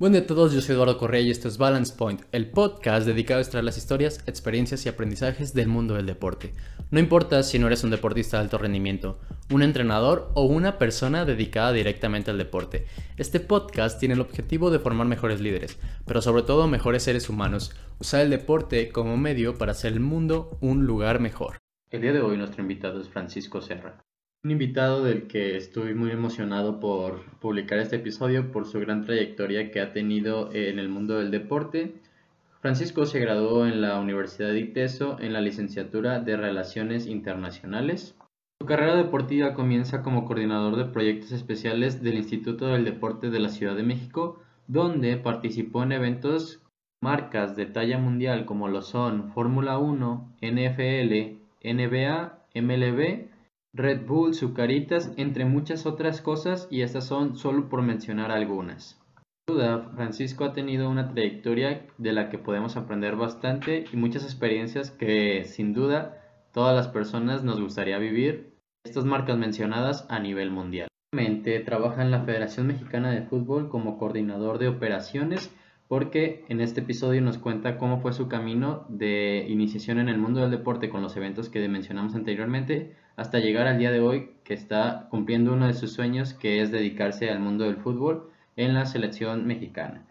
Buen día a todos, yo soy Eduardo Correa y esto es Balance Point, el podcast dedicado a extraer las historias, experiencias y aprendizajes del mundo del deporte. No importa si no eres un deportista de alto rendimiento, un entrenador o una persona dedicada directamente al deporte. Este podcast tiene el objetivo de formar mejores líderes, pero sobre todo mejores seres humanos, usar el deporte como medio para hacer el mundo un lugar mejor. El día de hoy nuestro invitado es Francisco Serra. Un invitado del que estoy muy emocionado por publicar este episodio por su gran trayectoria que ha tenido en el mundo del deporte. Francisco se graduó en la Universidad de ITESO en la licenciatura de Relaciones Internacionales. Su carrera deportiva comienza como coordinador de proyectos especiales del Instituto del Deporte de la Ciudad de México, donde participó en eventos marcas de talla mundial como lo son Fórmula 1, NFL, NBA, MLB Red Bull, Zucaritas, entre muchas otras cosas y estas son solo por mencionar algunas. Duda, Francisco ha tenido una trayectoria de la que podemos aprender bastante y muchas experiencias que sin duda todas las personas nos gustaría vivir. Estas marcas mencionadas a nivel mundial. Actualmente trabaja en la Federación Mexicana de Fútbol como coordinador de operaciones porque en este episodio nos cuenta cómo fue su camino de iniciación en el mundo del deporte con los eventos que mencionamos anteriormente hasta llegar al día de hoy que está cumpliendo uno de sus sueños que es dedicarse al mundo del fútbol en la selección mexicana.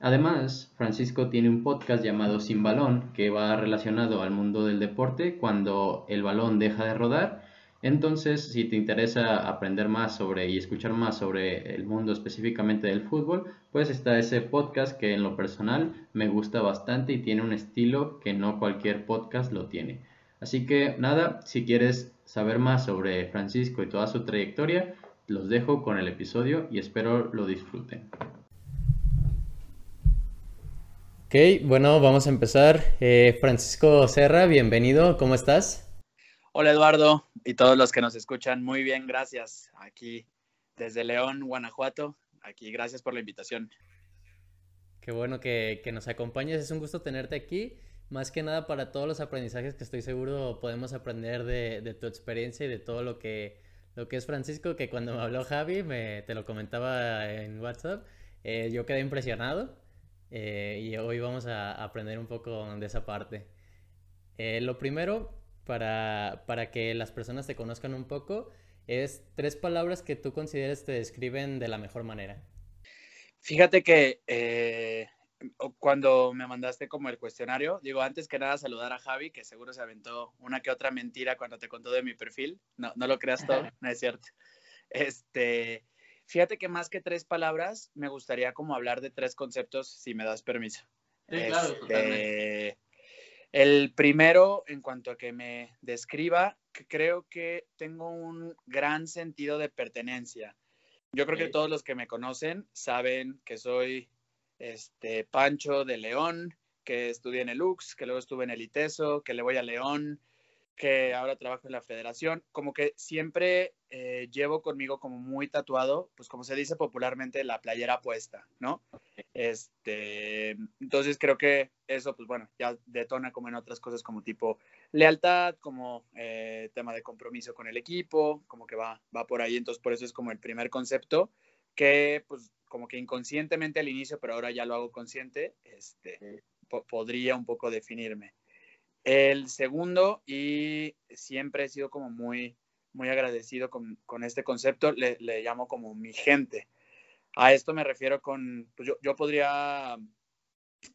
Además, Francisco tiene un podcast llamado Sin Balón que va relacionado al mundo del deporte cuando el balón deja de rodar. Entonces, si te interesa aprender más sobre y escuchar más sobre el mundo específicamente del fútbol, pues está ese podcast que en lo personal me gusta bastante y tiene un estilo que no cualquier podcast lo tiene. Así que nada, si quieres saber más sobre Francisco y toda su trayectoria, los dejo con el episodio y espero lo disfruten. Ok, bueno, vamos a empezar. Eh, Francisco Serra, bienvenido, ¿cómo estás? Hola Eduardo y todos los que nos escuchan, muy bien, gracias. Aquí desde León, Guanajuato, aquí gracias por la invitación. Qué bueno que, que nos acompañes, es un gusto tenerte aquí más que nada para todos los aprendizajes que estoy seguro podemos aprender de, tu experiencia y de todo lo que, lo que es Francisco, que cuando me habló Javi, me, te lo comentaba en WhatsApp, eh, yo quedé impresionado eh, y hoy vamos a aprender un poco de esa parte. Eh, lo primero, para, para que las personas te conozcan un poco, es tres palabras que tú consideres te describen de la mejor manera. Fíjate que cuando me mandaste como el cuestionario, digo, antes que nada saludar a Javi, que seguro se aventó una que otra mentira cuando te contó de mi perfil. No, no lo creas todo, no es cierto. Este, fíjate que más que tres palabras, me gustaría como hablar de tres conceptos, si me das permiso. Sí, claro, este, El primero, en cuanto a que me describa, creo que tengo un gran sentido de pertenencia. Yo creo que todos los que me conocen saben que soy este, Pancho de León, que estudié en el UX, que luego estuve en el ITESO, que le voy a León, que ahora trabajo en la federación, como que siempre eh, llevo conmigo como muy tatuado, pues como se dice popularmente, la playera puesta, ¿no? Este, entonces creo que eso, pues bueno, ya detona como en otras cosas como tipo lealtad, como eh, tema de compromiso con el equipo, como que va, va por ahí, entonces por eso es como el primer concepto que pues como que inconscientemente al inicio, pero ahora ya lo hago consciente, este, podría un poco definirme. El segundo, y siempre he sido como muy, muy agradecido con, con este concepto, le, le, llamo como mi gente. A esto me refiero con, pues yo, yo podría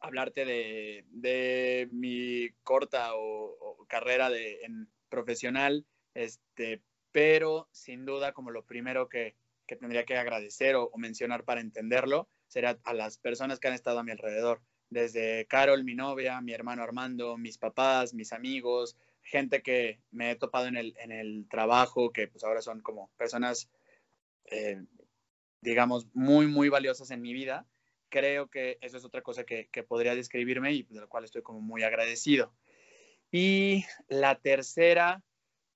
hablarte de, de mi corta o, carrera de, en profesional, este, pero sin duda como lo primero que, que tendría que agradecer o, mencionar para entenderlo sería a las personas que han estado a mi alrededor, desde Carol, mi novia, mi hermano Armando, mis papás, mis amigos, gente que me he topado en el, en el trabajo, que pues ahora son como personas, eh, digamos, muy, muy valiosas en mi vida. Creo que eso es otra cosa que, que podría describirme y de lo cual estoy como muy agradecido. Y la tercera,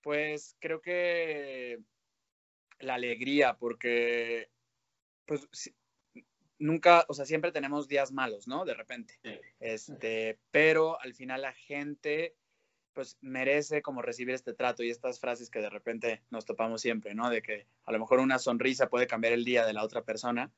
pues creo que la alegría, porque pues nunca, o sea, siempre tenemos días malos, ¿no? De repente. Este, pero al final la gente pues merece como recibir este trato y estas frases que de repente nos topamos siempre, ¿no? De que a lo mejor una sonrisa puede cambiar el día de la otra persona.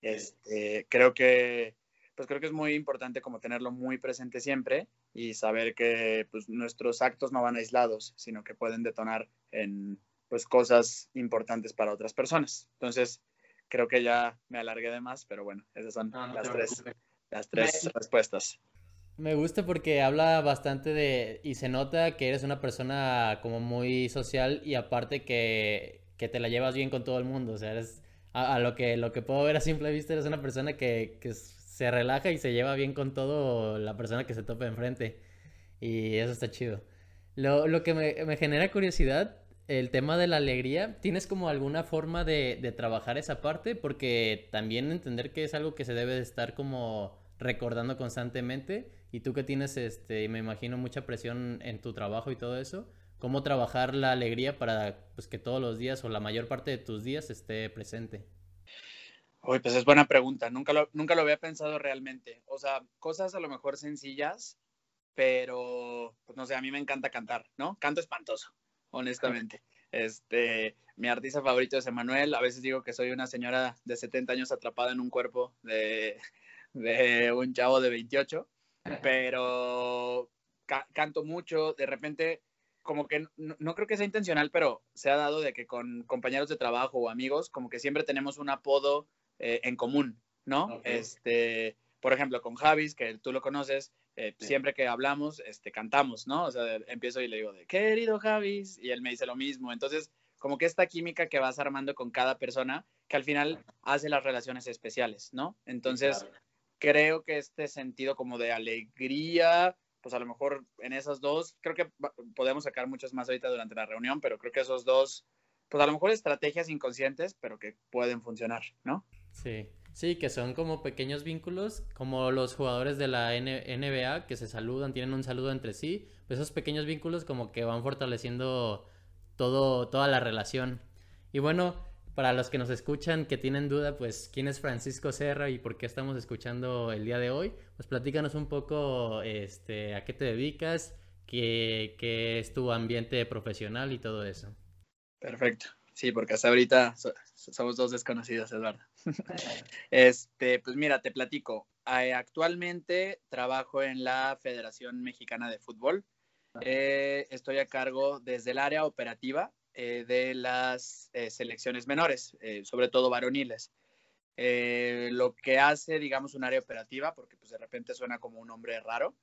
Este, creo que, pues creo que es muy importante como tenerlo muy presente siempre y saber que pues, nuestros actos no van aislados, sino que pueden detonar en pues cosas importantes para otras personas. Entonces, creo que ya me alargué de más, pero bueno, esas son las, tres, las tres respuestas. Me gusta porque habla bastante de, y se nota que eres una persona como muy social y aparte que, que te la llevas bien con todo el mundo, o sea, eres, a, lo, que, lo que puedo ver a simple vista, eres una persona que, que se relaja y se lleva bien con todo la persona que se topa enfrente y eso está chido. Lo, lo que me, me genera curiosidad el tema de la alegría, ¿tienes como alguna forma de, trabajar esa parte? Porque también entender que es algo que se debe de estar como recordando constantemente y tú que tienes, este, me imagino, mucha presión en tu trabajo y todo eso, ¿cómo trabajar la alegría para pues, que todos los días o la mayor parte de tus días esté presente? Uy, pues es buena pregunta, nunca lo, nunca lo había pensado realmente. O sea, cosas a lo mejor sencillas, pero, pues no sé, a mí me encanta cantar, ¿no? Canto espantoso honestamente. Este, mi artista favorito es Emanuel. A veces digo que soy una señora de 70 años atrapada en un cuerpo de, de un chavo de 28, pero canto mucho. De repente, como que no, creo que sea intencional, pero se ha dado de que con compañeros de trabajo o amigos, como que siempre tenemos un apodo eh, en común, ¿no? Este, por ejemplo, con Javis, que tú lo conoces, eh, siempre que hablamos, este, cantamos, ¿no? O sea, empiezo y le digo, de, querido Javis, y él me dice lo mismo. Entonces, como que esta química que vas armando con cada persona, que al final hace las relaciones especiales, ¿no? Entonces, creo que este sentido como de alegría, pues a lo mejor en esas dos, creo que podemos sacar muchos más ahorita durante la reunión, pero creo que esos dos, pues a lo mejor estrategias inconscientes, pero que pueden funcionar, ¿no? Sí. Sí, que son como pequeños vínculos, como los jugadores de la NBA que se saludan, tienen un saludo entre sí. Pues esos pequeños vínculos como que van fortaleciendo todo, toda la relación. Y bueno, para los que nos escuchan, que tienen duda, pues quién es Francisco Serra y por qué estamos escuchando el día de hoy, pues platícanos un poco este, a qué te dedicas, qué, qué es tu ambiente profesional y todo eso. Perfecto. Sí, porque hasta ahorita somos dos desconocidos, Eduardo. este, pues mira, te platico. Eh, actualmente trabajo en la Federación Mexicana de Fútbol. Eh, estoy a cargo desde el área operativa eh, de las selecciones menores, sobre todo varoniles. lo que hace, digamos, un área operativa, porque pues de repente suena como un nombre raro,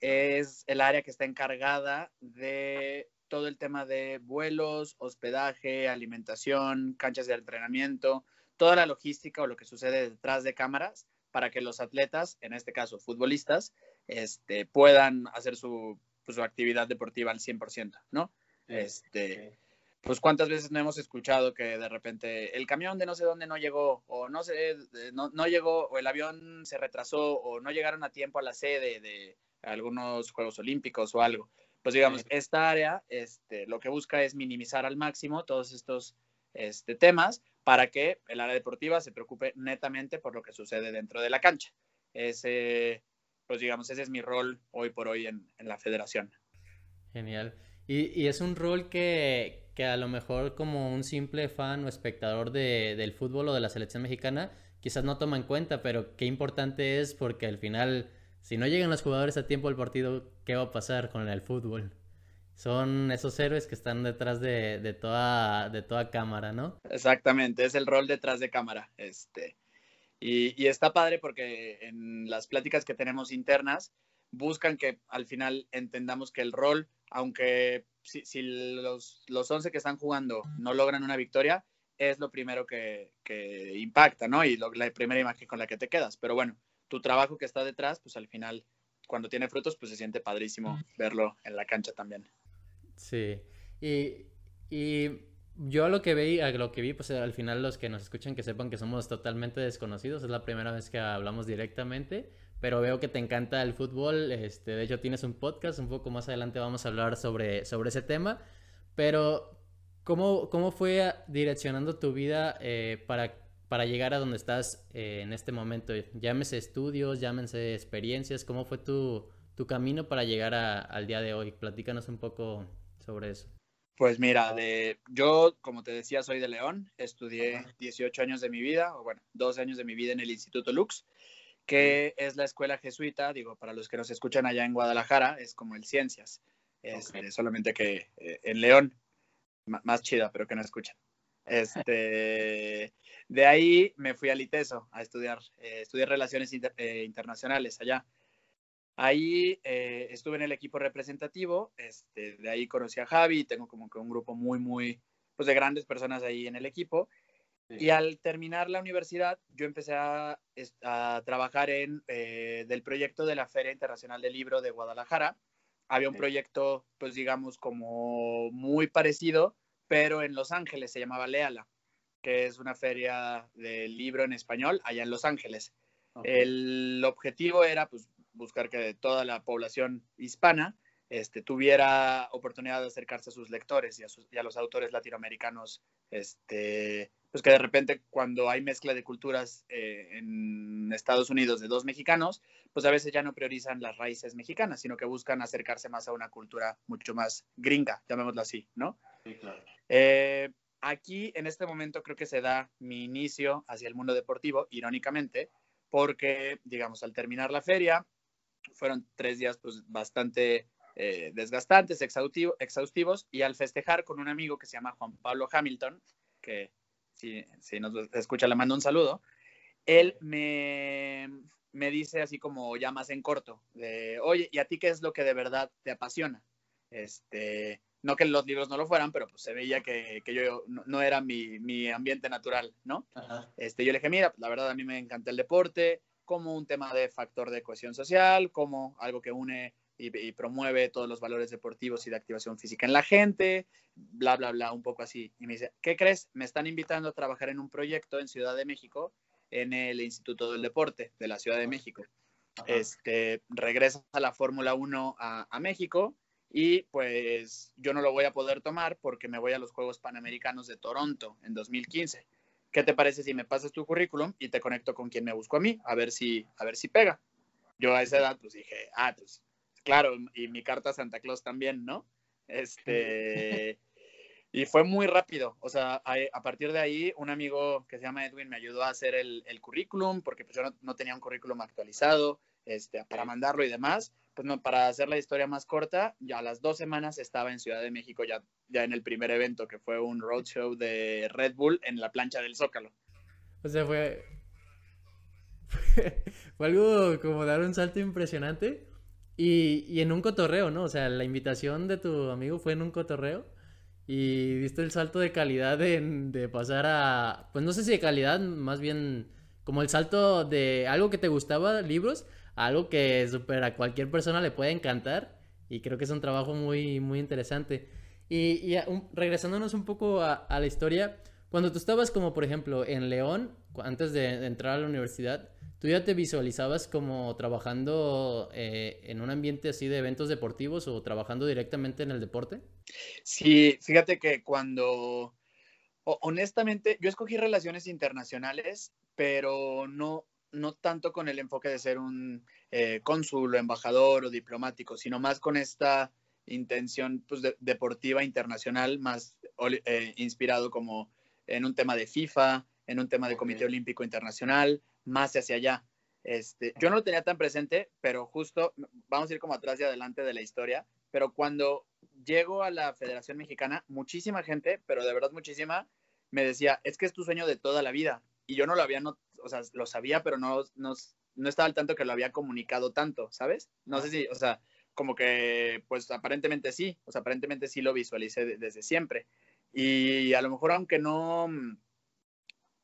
es el área que está encargada de todo el tema de vuelos, hospedaje, alimentación, canchas de entrenamiento, toda la logística o lo que sucede detrás de cámaras para que los atletas, en este caso futbolistas, este, puedan hacer su, pues, su actividad deportiva al 100%, ¿no? Este, pues cuántas veces no hemos escuchado que de repente el camión de no sé dónde no llegó, o no sé, no, no llegó, o el avión se retrasó, o no llegaron a tiempo a la sede de algunos Juegos Olímpicos o algo pues digamos, esta área este, lo que busca es minimizar al máximo todos estos este, temas para que el área deportiva se preocupe netamente por lo que sucede dentro de la cancha. Ese, pues digamos, ese es mi rol hoy por hoy en, la federación. Genial. Y, es un rol que, que, a lo mejor como un simple fan o espectador de, del fútbol o de la selección mexicana quizás no toma en cuenta, pero qué importante es porque al final si no llegan los jugadores a tiempo al partido, ¿qué va a pasar con el fútbol? Son esos héroes que están detrás de, toda, cámara, ¿no? Exactamente, es el rol detrás de cámara. Este. Y, está padre porque en las pláticas que tenemos internas buscan que al final entendamos que el rol, aunque si, los, los 11 que están jugando no logran una victoria, es lo primero que, impacta, ¿no? Y la primera imagen con la que te quedas. Pero bueno, tu trabajo que está detrás, pues al final, cuando tiene frutos, pues se siente padrísimo verlo en la cancha también. Sí, y, y yo lo que vi, lo que vi, pues al final los que nos escuchan que sepan que somos totalmente desconocidos, es la primera vez que hablamos directamente, pero veo que te encanta el fútbol, este, de hecho tienes un podcast, un poco más adelante vamos a hablar sobre, sobre ese tema, pero ¿cómo, cómo fue direccionando tu vida eh, para para llegar a donde estás eh, en este momento? Llámese estudios, llámense experiencias, ¿cómo fue tu, tu camino para llegar al día de hoy? Platícanos un poco sobre eso. Pues mira, de, yo, como te decía, soy de León, estudié 18 años de mi vida, o bueno, 12 años de mi vida en el Instituto Lux, que es la escuela jesuita, digo, para los que nos escuchan allá en Guadalajara, es como el Ciencias, este, solamente que eh, en León, más chida, pero que no escuchan. Este, de ahí me fui al ITESO a estudiar, eh, estudié Relaciones eh, Internacionales allá. Ahí eh, estuve en el equipo representativo, este, de ahí conocí a Javi, tengo como que un grupo muy, muy, pues de grandes personas ahí en el equipo. Y al terminar la universidad, yo empecé a, trabajar en eh, del proyecto de la Feria Internacional del Libro de Guadalajara. Había un proyecto, pues digamos, como muy parecido, pero en Los Ángeles, se llamaba Leala, que es una feria del libro en español allá en Los Ángeles. El objetivo era, pues, buscar que toda la población hispana este, tuviera oportunidad de acercarse a sus lectores y a, los autores latinoamericanos, este, pues que de repente cuando hay mezcla de culturas eh, en Estados Unidos de dos mexicanos, pues a veces ya no priorizan las raíces mexicanas, sino que buscan acercarse más a una cultura mucho más gringa, llamémoslo así, ¿no? Sí, claro. Eh, aquí, en este momento, creo que se da mi inicio hacia el mundo deportivo, irónicamente, porque, digamos, al terminar la feria, fueron tres días pues bastante eh, desgastantes, exhaustivos, y al festejar con un amigo que se llama Juan Pablo Hamilton, que si, si nos escucha le mando un saludo, él me, me dice así como ya más en corto, de, oye, ¿y a ti qué es lo que de verdad te apasiona? Este, no que los libros no lo fueran, pero pues se veía que, que yo no, era mi, mi, ambiente natural, ¿no? Este, yo le dije, mira, la verdad a mí me encanta el deporte, como un tema de factor de cohesión social, como algo que une y, promueve todos los valores deportivos y de activación física en la gente, bla, bla, bla, un poco así. Y me dice, ¿qué crees? Me están invitando a trabajar en un proyecto en Ciudad de México, en el Instituto del Deporte de la Ciudad de México. Este, regresa a la Fórmula 1 a, a México y pues yo no lo voy a poder tomar porque me voy a los Juegos Panamericanos de Toronto en 2015. ¿qué te parece si me pasas tu currículum y te conecto con quien me busco a mí, a ver si, a ver si pega? Yo a esa edad, pues dije, ah, pues claro, y mi carta a Santa Claus también, ¿no? Este, y fue muy rápido, o sea, a, partir de ahí, un amigo que se llama Edwin me ayudó a hacer el, currículum, porque pues yo no, no, tenía un currículum actualizado, este, para mandarlo y demás, pues no, para hacer la historia más corta, ya a las dos semanas estaba en Ciudad de México ya, ya en el primer evento, que fue un roadshow de Red Bull en la plancha del Zócalo. O sea, fue... fue algo como dar un salto impresionante y, y, en un cotorreo, ¿no? O sea, la invitación de tu amigo fue en un cotorreo y viste el salto de calidad de, de pasar a... Pues no sé si de calidad, más bien como el salto de algo que te gustaba, libros, algo que super a cualquier persona le puede encantar y creo que es un trabajo muy, muy interesante. Y, regresándonos un poco a, la historia, cuando tú estabas como por ejemplo en León, antes de, entrar a la universidad, ¿tú ya te visualizabas como trabajando eh, en un ambiente así de eventos deportivos o trabajando directamente en el deporte? Sí, fíjate que cuando, honestamente, yo escogí relaciones internacionales, pero no, no tanto con el enfoque de ser un eh, cónsul o embajador o diplomático, sino más con esta intención pues, deportiva internacional, más eh, inspirado como en un tema de FIFA, en un tema de Comité Olímpico Internacional, más hacia allá. Este, yo no lo tenía tan presente, pero justo, vamos a ir como atrás y adelante de la historia, pero cuando llego a la Federación Mexicana, muchísima gente, pero de verdad muchísima, me decía, es que es tu sueño de toda la vida. Y yo no lo había, o sea, lo sabía, pero no, no, no estaba al tanto que lo había comunicado tanto, ¿sabes? No sé si, o sea, como que, pues aparentemente sí, o sea, aparentemente sí lo visualicé desde siempre. Y a lo mejor, aunque no,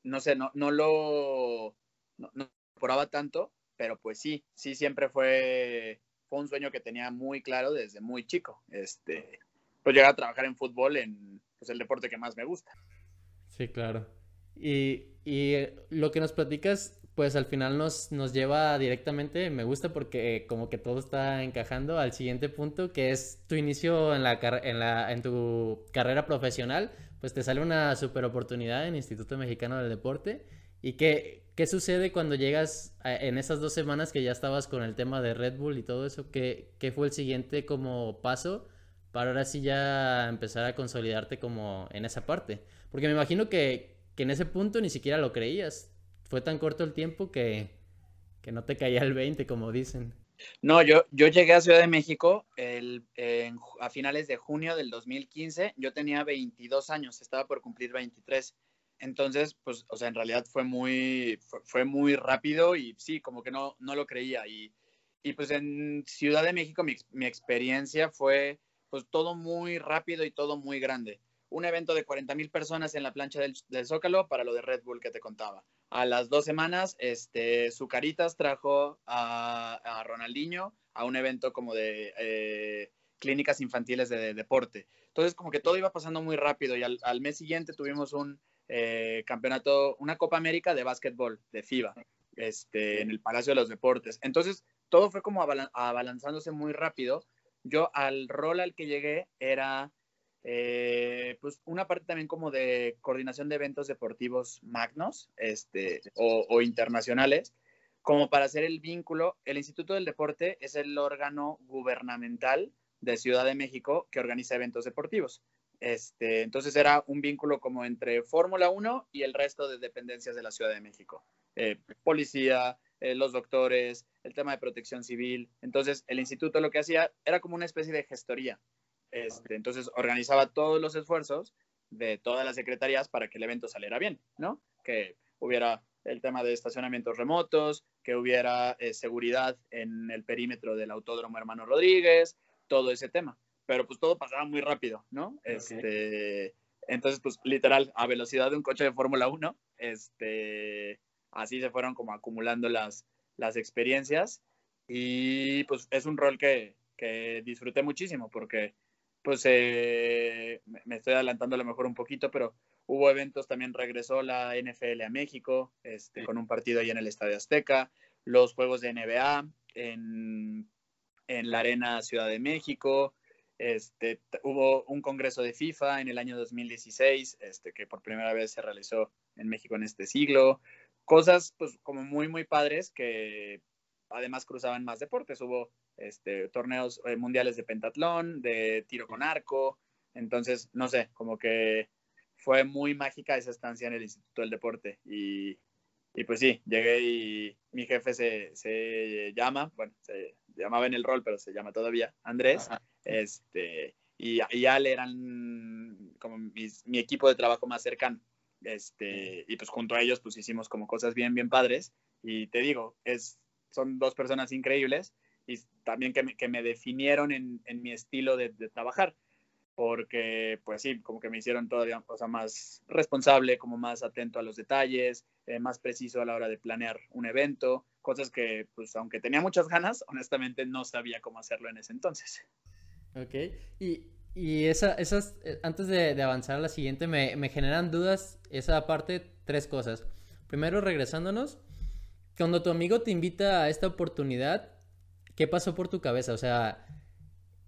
no sé, no, no lo, no, tanto, pero pues sí, sí siempre fue, fue un sueño que tenía muy claro desde muy chico. Este, pues llegar a trabajar en fútbol en pues, el deporte que más me gusta. Sí, claro. Y, lo que nos platicas, pues al final nos, nos lleva directamente, me gusta porque como que todo está encajando al siguiente punto, que es tu inicio en, la, en, la, en tu carrera profesional, pues te sale una super oportunidad en Instituto Mexicano del Deporte. ¿Y qué, qué sucede cuando llegas en esas dos semanas que ya estabas con el tema de Red Bull y todo eso? ¿Qué, qué fue el siguiente como paso para ahora sí ya empezar a consolidarte como en esa parte. Porque me imagino que, que en ese punto ni siquiera lo creías. Fue tan corto el tiempo que, que no te caía el 20, como dicen. No, yo, yo llegué a Ciudad de México el, a finales de junio del 2015. Yo tenía 22 años, estaba por cumplir 23. Entonces, pues, o sea, en realidad fue muy, fue, muy rápido y sí, como que no, no lo creía. Y, y pues en Ciudad de México mi, mi, experiencia fue pues todo muy rápido y todo muy grande. Un evento de 40 mil personas en la plancha del, del Zócalo para lo de Red Bull que te contaba a las dos semanas, este, Zucaritas trajo a, Ronaldinho a un evento como de eh, clínicas infantiles de, deporte. Entonces, como que todo iba pasando muy rápido y al, mes siguiente tuvimos un eh, campeonato, una Copa América de básquetbol, de FIBA, este, en el Palacio de los Deportes. Entonces, todo fue como abalanzándose muy rápido. Yo al rol al que llegué era eh, pues una parte también como de coordinación de eventos deportivos magnos este, o, internacionales, como para hacer el vínculo. El Instituto del Deporte es el órgano gubernamental de Ciudad de México que organiza eventos deportivos. Este, entonces era un vínculo como entre Fórmula 1 y el resto de dependencias de la Ciudad de México. Eh, policía, eh, los doctores, el tema de protección civil. Entonces el instituto lo que hacía era como una especie de gestoría este, entonces organizaba todos los esfuerzos de todas las secretarías para que el evento saliera bien, ¿no? Que hubiera el tema de estacionamientos remotos, que hubiera eh, seguridad en el perímetro del Autódromo Hermano Rodríguez, todo ese tema. Pero pues todo pasaba muy rápido, ¿no? Este, entonces, pues literal, a velocidad de un coche de Fórmula 1, este, así se fueron como acumulando las, las experiencias y pues es un rol que, que disfruté muchísimo porque pues eh, me estoy adelantando a lo mejor un poquito, pero hubo eventos, también regresó la NFL a México, este, con un partido ahí en el Estadio Azteca, los Juegos de NBA en, en la Arena Ciudad de México, este, hubo un congreso de FIFA en el año 2016, este, que por primera vez se realizó en México en este siglo, cosas pues como muy, muy padres que además cruzaban más deportes, hubo este, torneos eh, mundiales de pentatlón, de tiro con arco. Entonces, no sé, como que fue muy mágica esa estancia en el Instituto del Deporte. Y, y pues sí, llegué y mi jefe se, se, llama, bueno, se llamaba en el rol, pero se llama todavía Andrés. Este, y, y Al eran como mi equipo de trabajo más cercano. Este, y pues junto a ellos pues hicimos como cosas bien, bien padres. Y te digo, es, son dos personas increíbles y también que me, que me definieron en, en, mi estilo de, trabajar, porque pues sí, como que me hicieron todavía cosa más responsable, como más atento a los detalles, eh, más preciso a la hora de planear un evento, cosas que pues aunque tenía muchas ganas, honestamente no sabía cómo hacerlo en ese entonces. Ok, y, y esa, esas, eh, antes de, de, avanzar a la siguiente, me, me generan dudas esa parte, tres cosas. Primero, regresándonos, cuando tu amigo te invita a esta oportunidad, ¿qué pasó por tu cabeza? O sea,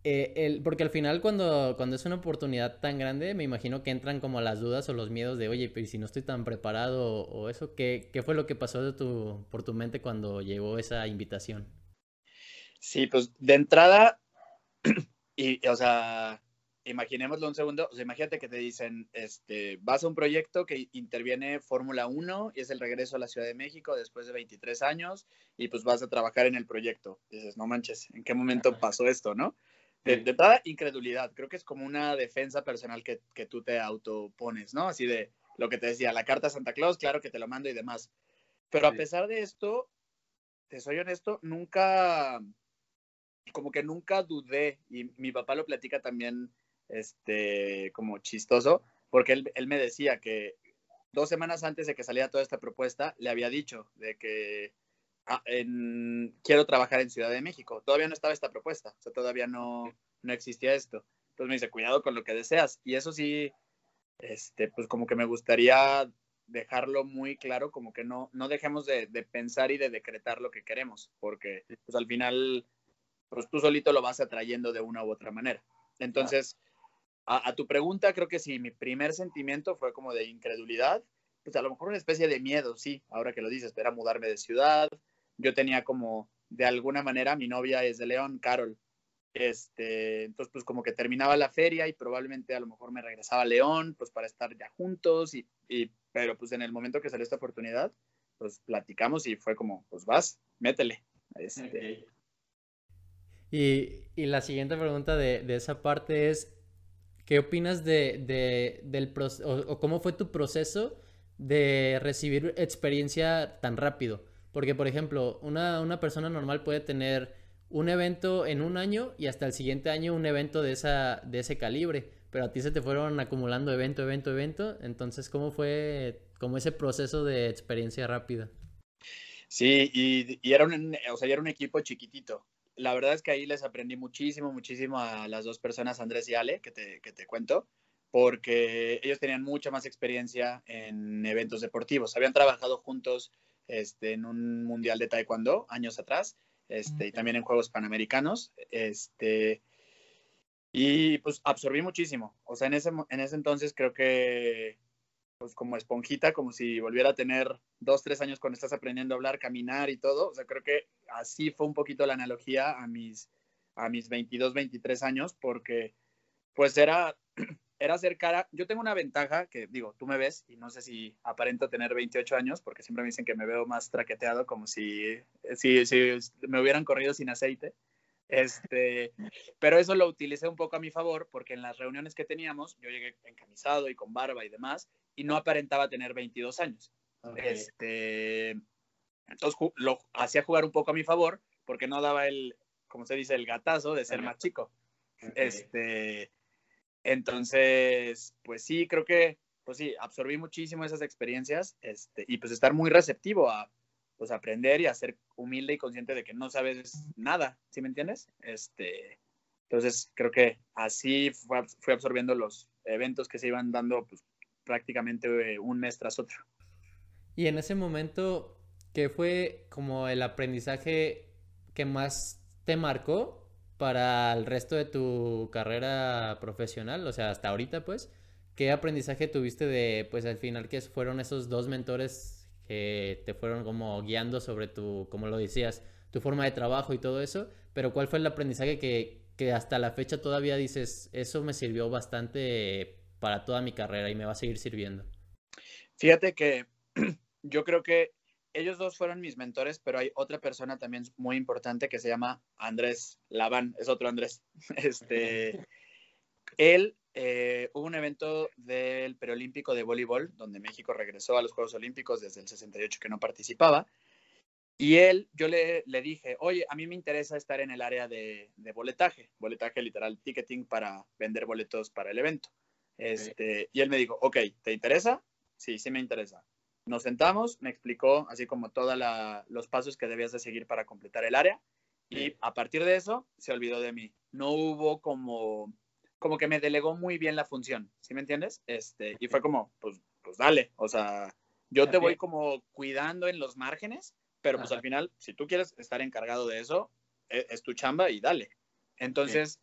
eh, porque al final cuando, cuando es una oportunidad tan grande, me imagino que entran como las dudas o los miedos de, oye, pero si no estoy tan preparado o, eso, ¿qué, ¿qué, fue lo que pasó de tu, por tu mente cuando llegó esa invitación? Sí, pues de entrada, y, o sea, imaginémoslo un segundo, o sea, imagínate que te dicen, este, vas a un proyecto que interviene Fórmula 1 y es el regreso a la Ciudad de México después de 23 años y pues vas a trabajar en el proyecto. dices, no manches, ¿en qué momento pasó esto, no? De, de, toda incredulidad, creo que es como una defensa personal que, que tú te autopones, ¿no? Así de lo que te decía, la carta Santa Claus, claro que te lo mando y demás. Pero a pesar de esto, te soy honesto, nunca, como que nunca dudé, y mi papá lo platica también este, como chistoso, porque él, él me decía que dos semanas antes de que saliera toda esta propuesta, le había dicho de que ah, quiero trabajar en Ciudad de México. Todavía no estaba esta propuesta, o sea, todavía no, no existía esto. Entonces me dice, cuidado con lo que deseas. Y eso sí, este, pues como que me gustaría dejarlo muy claro, como que no, no dejemos de, de pensar y de decretar lo que queremos, porque pues al final, pues tú solito lo vas atrayendo de una u otra manera. Entonces, a, tu pregunta, creo que sí, mi primer sentimiento fue como de incredulidad, pues a lo mejor una especie de miedo, sí, ahora que lo dices, era mudarme de ciudad. Yo tenía como, de alguna manera, mi novia es de León, Carol, Este, entonces, pues como que terminaba la feria y probablemente a lo mejor me regresaba a León, pues para estar ya juntos, y, pero pues en el momento que salió esta oportunidad, pues platicamos y fue como, pues vas, métele. Este. Y, y, la siguiente pregunta de, de, esa parte es, ¿qué opinas de, de del o, cómo fue tu proceso de recibir experiencia tan rápido? Porque, por ejemplo, una, una persona normal puede tener un evento en un año y hasta el siguiente año un evento de, esa, de ese calibre. Pero a ti se te fueron acumulando evento, evento, evento. Entonces, ¿cómo fue como ese proceso de experiencia rápida? Sí, y, y era, un, o sea, era un equipo chiquitito. La verdad es que ahí les aprendí muchísimo, muchísimo a las dos personas, Andrés y Ale, que te, que te cuento, porque ellos tenían mucha más experiencia en eventos deportivos. Habían trabajado juntos este, en un mundial de taekwondo años atrás este, y también en Juegos Panamericanos. Este, y pues absorbí muchísimo. O sea, en ese, en ese entonces creo que, pues como esponjita, como si volviera a tener dos, tres años cuando estás aprendiendo a hablar, caminar y todo. O sea, creo que así fue un poquito la analogía a mis, a mis 22, 23 años, porque pues era era ser cara. Yo tengo una ventaja que, digo, tú me ves y no sé si aparento tener 28 años, porque siempre me dicen que me veo más traqueteado, como si, si, si me hubieran corrido sin aceite. Este, pero eso lo utilicé un poco a mi favor, porque en las reuniones que teníamos, yo llegué encamisado y con barba y demás, y no aparentaba tener 22 años. Este, entonces lo hacía jugar un poco a mi favor, porque no daba el, como se dice, el gatazo de ser más chico. Este, entonces, pues sí, creo que, pues sí, absorbí muchísimo esas experiencias este, y pues estar muy receptivo a pues aprender y a ser humilde y consciente de que no sabes nada, ¿sí me entiendes? Este, entonces, creo que así fui absorbiendo los eventos que se iban dando pues, prácticamente un mes tras otro. Y en ese momento, ¿qué fue como el aprendizaje que más te marcó para el resto de tu carrera profesional? O sea, hasta ahorita, pues, ¿qué aprendizaje tuviste de, pues, al final, que fueron esos dos mentores que te fueron como guiando sobre tu, como lo decías, tu forma de trabajo y todo eso? Pero ¿cuál fue el aprendizaje que, que hasta la fecha todavía dices, eso me sirvió bastante para toda mi carrera y me va a seguir sirviendo? Fíjate que yo creo que ellos dos fueron mis mentores, pero hay otra persona también muy importante que se llama Andrés Laván, es otro Andrés. Este, él, eh, hubo un evento del preolímpico de voleibol, donde México regresó a los Juegos Olímpicos desde el 68 que no participaba. Y él, yo le, le dije, oye, a mí me interesa estar en el área de, de, boletaje, boletaje literal, ticketing para vender boletos para el evento. Este, Y él me dijo, ok, ¿te interesa? Sí, sí me interesa. Nos sentamos, me explicó así como todos los pasos que debías de seguir para completar el área y a partir de eso se olvidó de mí. No hubo como, como que me delegó muy bien la función, ¿sí me entiendes? Este, y fue como, pues, pues dale, o sea, yo te voy como cuidando en los márgenes, pero pues al final, si tú quieres estar encargado de eso, es, es tu chamba y dale. Entonces,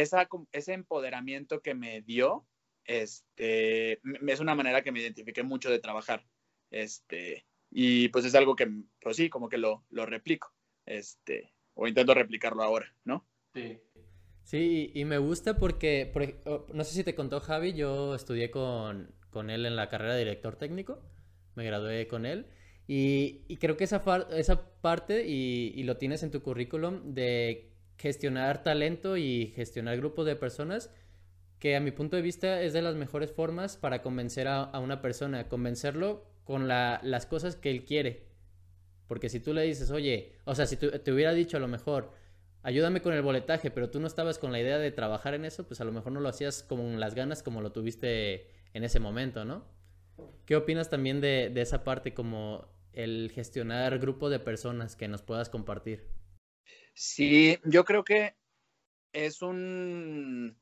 esa, ese empoderamiento que me dio este, es una manera que me identifique mucho de trabajar. Este, y pues es algo que, pues sí, como que lo, lo replico. Este, o intento replicarlo ahora, ¿no? Sí. Sí, y, me gusta porque, no sé si te contó Javi, yo estudié con, con él en la carrera de director técnico, me gradué con él, y, y creo que esa, esa parte, y, y, lo tienes en tu currículum, de gestionar talento y gestionar grupos de personas, que a mi punto de vista es de las mejores formas para convencer a, una persona, convencerlo con las cosas que él quiere. Porque si tú le dices, oye, o sea, si te hubiera dicho a lo mejor, ayúdame con el boletaje, pero tú no estabas con la idea de trabajar en eso, pues a lo mejor no lo hacías con las ganas como lo tuviste en ese momento, ¿no? ¿Qué opinas también de, de esa parte como el gestionar grupo de personas que nos puedas compartir? Sí, yo creo que es un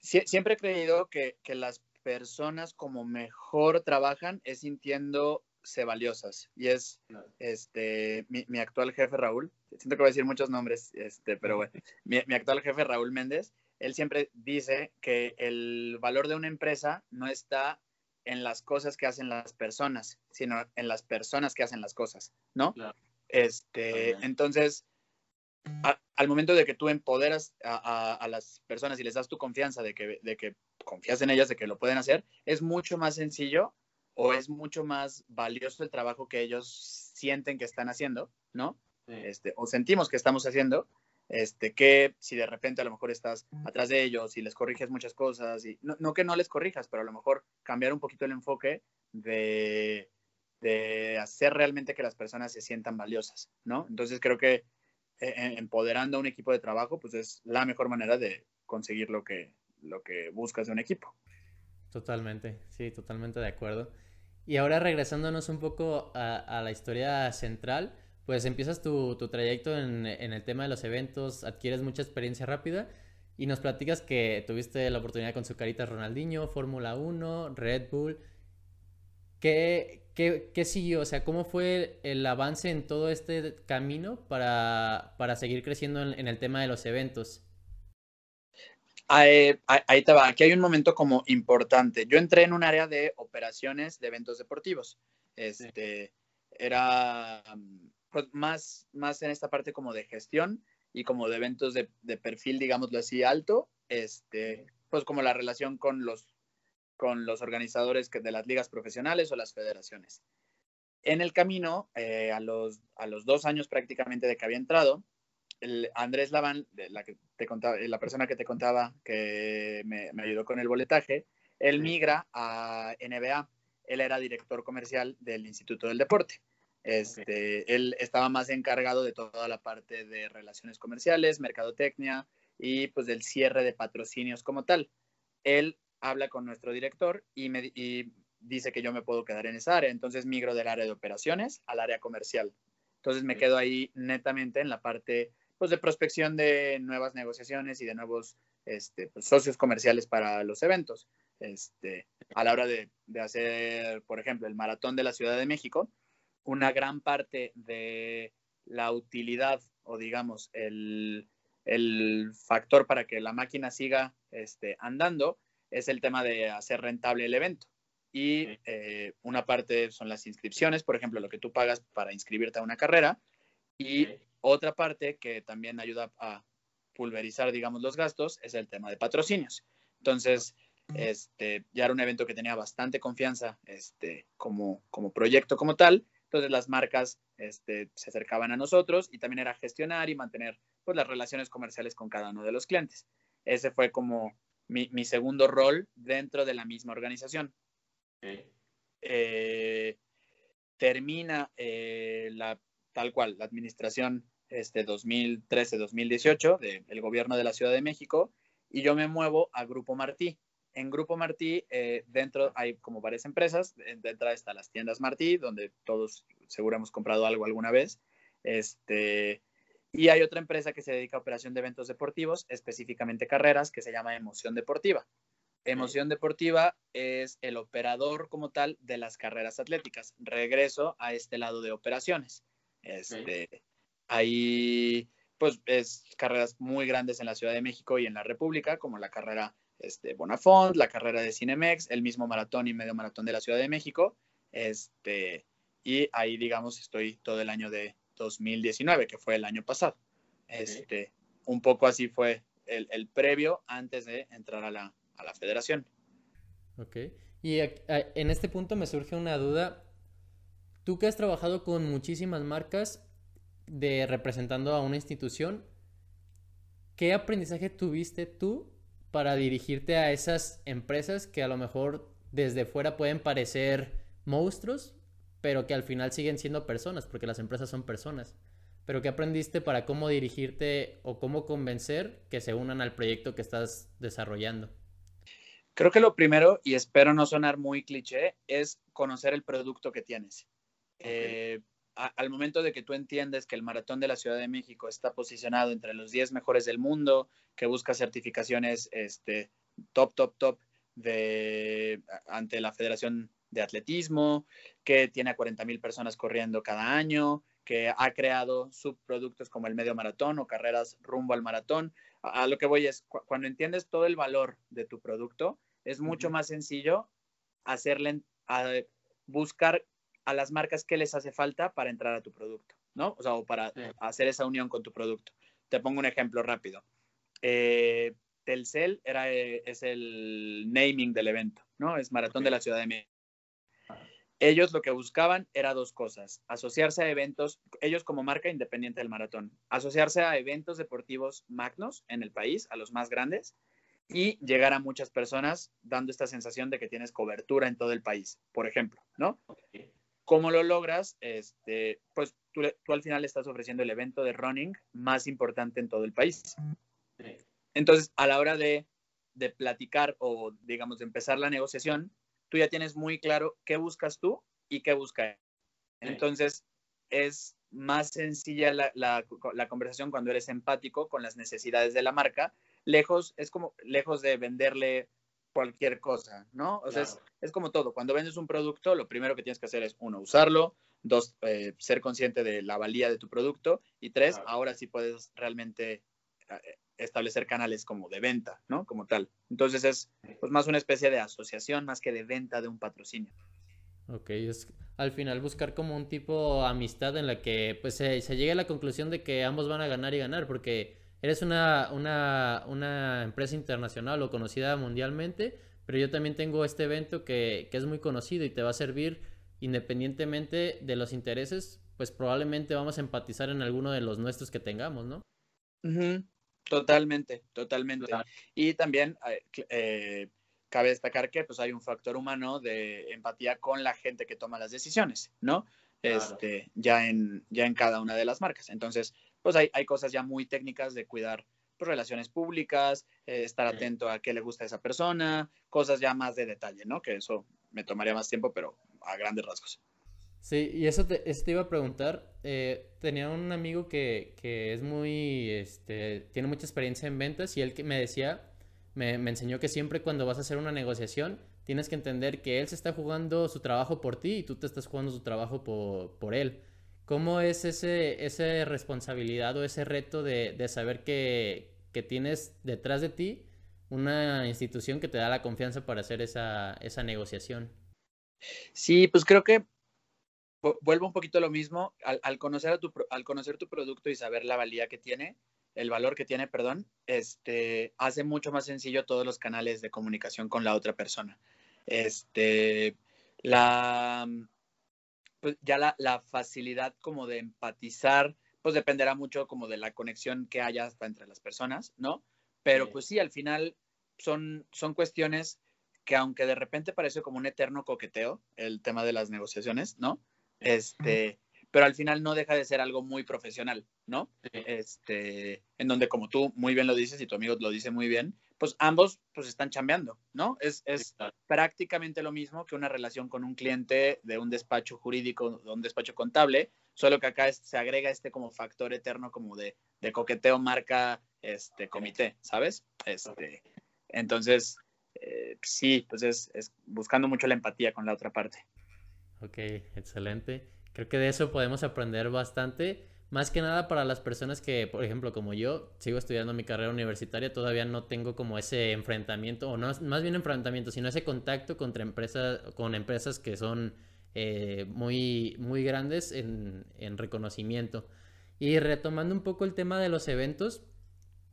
siempre he creído que, las personas como mejor trabajan es sintiéndose valiosas. Y es este, mi, actual jefe Raúl, siento que voy a decir muchos nombres, este, pero bueno, mi, actual jefe Raúl Méndez, él siempre dice que el valor de una empresa no está en las cosas que hacen las personas, sino en las personas que hacen las cosas, ¿no? Este, entonces, al momento de que tú empoderas a, las personas y les das tu confianza de que, de que confías en ellas, de que lo pueden hacer, es mucho más sencillo o es mucho más valioso el trabajo que ellos sienten que están haciendo, ¿no? Este, o sentimos que estamos haciendo, este, que si de repente a lo mejor estás atrás de ellos y les corriges muchas cosas, y no, no que no les corrijas, pero a lo mejor cambiar un poquito el enfoque de, de hacer realmente que las personas se sientan valiosas, ¿no? Entonces creo que eh, empoderando a un equipo de trabajo, pues es la mejor manera de conseguir lo que, lo que buscas de un equipo. Totalmente, sí, totalmente de acuerdo. Y ahora regresándonos un poco a, la historia central, pues empiezas tu, trayecto en, en, el tema de los eventos, adquieres mucha experiencia rápida y nos platicas que tuviste la oportunidad con su carita Ronaldinho, Fórmula 1, Red Bull. ¿Qué, qué, qué siguió? O sea, ¿cómo fue el avance en todo este camino para, para seguir creciendo en, el tema de los eventos? Ahí, ahí, te va, aquí hay un momento como importante. Yo entré en un área de operaciones de eventos deportivos. Este, Era pues, más, más en esta parte como de gestión y como de eventos de, de perfil, digámoslo así, alto. Este, pues como la relación con los con los organizadores de las ligas profesionales o las federaciones. En el camino, eh, a, los, a los dos años prácticamente de que había entrado, el Andrés Laván, la, que te contaba, la persona que te contaba que me, ayudó con el boletaje, él migra a NBA. Él era director comercial del Instituto del Deporte. Este, Él estaba más encargado de toda la parte de relaciones comerciales, mercadotecnia y pues del cierre de patrocinios como tal. Él habla con nuestro director y, me, dice que yo me puedo quedar en esa área. Entonces migro del área de operaciones al área comercial. Entonces me quedo ahí netamente en la parte pues, de prospección de nuevas negociaciones y de nuevos este, pues, socios comerciales para los eventos. Este, a la hora de, hacer, por ejemplo, el maratón de la Ciudad de México, una gran parte de la utilidad o digamos el, el factor para que la máquina siga este, andando es el tema de hacer rentable el evento. Y eh, una parte son las inscripciones, por ejemplo, lo que tú pagas para inscribirte a una carrera. Y otra parte que también ayuda a pulverizar, digamos, los gastos es el tema de patrocinios. Entonces, este, ya era un evento que tenía bastante confianza este, como, como proyecto como tal. Entonces las marcas este, se acercaban a nosotros y también era gestionar y mantener pues, las relaciones comerciales con cada uno de los clientes. Ese fue como mi, segundo rol dentro de la misma organización. Eh, termina eh, la, tal cual, la administración este 2013-2018 del gobierno de la Ciudad de México y yo me muevo a Grupo Martí. En Grupo Martí, eh, dentro hay como varias empresas, dentro están las tiendas Martí, donde todos seguro hemos comprado algo alguna vez. Este, y hay otra empresa que se dedica a operación de eventos deportivos, específicamente carreras, que se llama Emoción Deportiva. Emoción Deportiva es el operador como tal de las carreras atléticas. Regreso a este lado de operaciones. Este, Hay, pues, es carreras muy grandes en la Ciudad de México y en la República, como la carrera este, Bonafont, la carrera de Cinemex, el mismo maratón y medio maratón de la Ciudad de México. Este, y ahí, digamos, estoy todo el año de, 2019, que fue el año pasado. Este, un poco así fue el, previo antes de entrar a la, a la federación. Ok. Y en este punto me surge una duda. Tú que has trabajado con muchísimas marcas de representando a una institución, ¿qué aprendizaje tuviste tú para dirigirte a esas empresas que a lo mejor desde fuera pueden parecer monstruos, pero que al final siguen siendo personas, porque las empresas son personas. Pero ¿qué aprendiste para cómo dirigirte o cómo convencer que se unan al proyecto que estás desarrollando? Creo que lo primero, y espero no sonar muy cliché, es conocer el producto que tienes. Eh, al momento de que tú entiendes que el Maratón de la Ciudad de México está posicionado entre los 10 mejores del mundo, que busca certificaciones este, top, top, top de, ante la Federación de atletismo, que tiene a 40 mil personas corriendo cada año, que ha creado subproductos como el medio maratón o carreras rumbo al maratón. A, lo que voy es, cuando entiendes todo el valor de tu producto, es mucho más sencillo hacerle, a buscar a las marcas qué les hace falta para entrar a tu producto, ¿no? O sea, o para hacer esa unión con tu producto. Te pongo un ejemplo rápido. Eh, Telcel era, eh, es el naming del evento, ¿no? Es Maratón de la Ciudad de México. Ellos lo que buscaban era dos cosas, asociarse a eventos, ellos como marca independiente del maratón, asociarse a eventos deportivos magnos en el país, a los más grandes, y llegar a muchas personas dando esta sensación de que tienes cobertura en todo el país, por ejemplo, ¿no? ¿Cómo lo logras? Este, pues tú, tú, al final estás ofreciendo el evento de running más importante en todo el país. Entonces, a la hora de, de platicar o, digamos, de empezar la negociación, tú ya tienes muy claro qué buscas tú y qué busca él. Entonces, es más sencilla la, la, la, conversación cuando eres empático con las necesidades de la marca, lejos, es como lejos de venderle cualquier cosa, ¿no? O claro. sea, es, es, como todo. Cuando vendes un producto, lo primero que tienes que hacer es, uno, usarlo, dos, eh, ser consciente de la valía de tu producto, y tres, claro. ahora sí puedes realmente eh, establecer canales como de venta, ¿no? Como tal. Entonces es pues, más una especie de asociación más que de venta de un patrocinio. Ok, es al final buscar como un tipo de amistad en la que pues se, se llegue a la conclusión de que ambos van a ganar y ganar, porque eres una, una, una empresa internacional o conocida mundialmente, pero yo también tengo este evento que, que es muy conocido y te va a servir independientemente de los intereses, pues probablemente vamos a empatizar en alguno de los nuestros que tengamos, ¿no? Uh -huh. Totalmente, totalmente. Claro. Y también eh, eh, cabe destacar que pues, hay un factor humano de empatía con la gente que toma las decisiones, ¿no? Claro. Este, ya, en, ya en cada una de las marcas. Entonces, pues hay, hay cosas ya muy técnicas de cuidar pues, relaciones públicas, eh, estar sí. atento a qué le gusta a esa persona, cosas ya más de detalle, ¿no? Que eso me tomaría más tiempo, pero a grandes rasgos. Sí, y eso te, eso te iba a preguntar. Eh, tenía un amigo que, que, es muy, este, tiene mucha experiencia en ventas y él me decía, me, me, enseñó que siempre cuando vas a hacer una negociación, tienes que entender que él se está jugando su trabajo por ti y tú te estás jugando su trabajo por, por él. ¿Cómo es ese, esa responsabilidad o ese reto de, de saber que, que, tienes detrás de ti una institución que te da la confianza para hacer esa, esa negociación? Sí, pues creo que vuelvo un poquito a lo mismo, al, al, conocer a tu, al conocer tu producto y saber la valía que tiene, el valor que tiene, perdón, este, hace mucho más sencillo todos los canales de comunicación con la otra persona. Este, la, pues ya la, la facilidad como de empatizar, pues dependerá mucho como de la conexión que haya hasta entre las personas, ¿no? Pero sí. pues sí, al final son, son cuestiones que aunque de repente parece como un eterno coqueteo, el tema de las negociaciones, ¿no? Este, pero al final no deja de ser algo muy profesional, ¿no? Sí. Este, en donde como tú muy bien lo dices y tu amigo lo dice muy bien, pues ambos pues están chambeando, ¿no? Es, es sí, claro. prácticamente lo mismo que una relación con un cliente de un despacho jurídico, de un despacho contable, solo que acá es, se agrega este como factor eterno como de, de coqueteo marca este comité, ¿sabes? Este, entonces, eh, sí, pues es, es buscando mucho la empatía con la otra parte. Ok, excelente. Creo que de eso podemos aprender bastante. Más que nada para las personas que, por ejemplo, como yo, sigo estudiando mi carrera universitaria, todavía no tengo como ese enfrentamiento, o no más bien enfrentamiento, sino ese contacto contra empresas, con empresas que son eh, muy, muy grandes en, en reconocimiento. Y retomando un poco el tema de los eventos,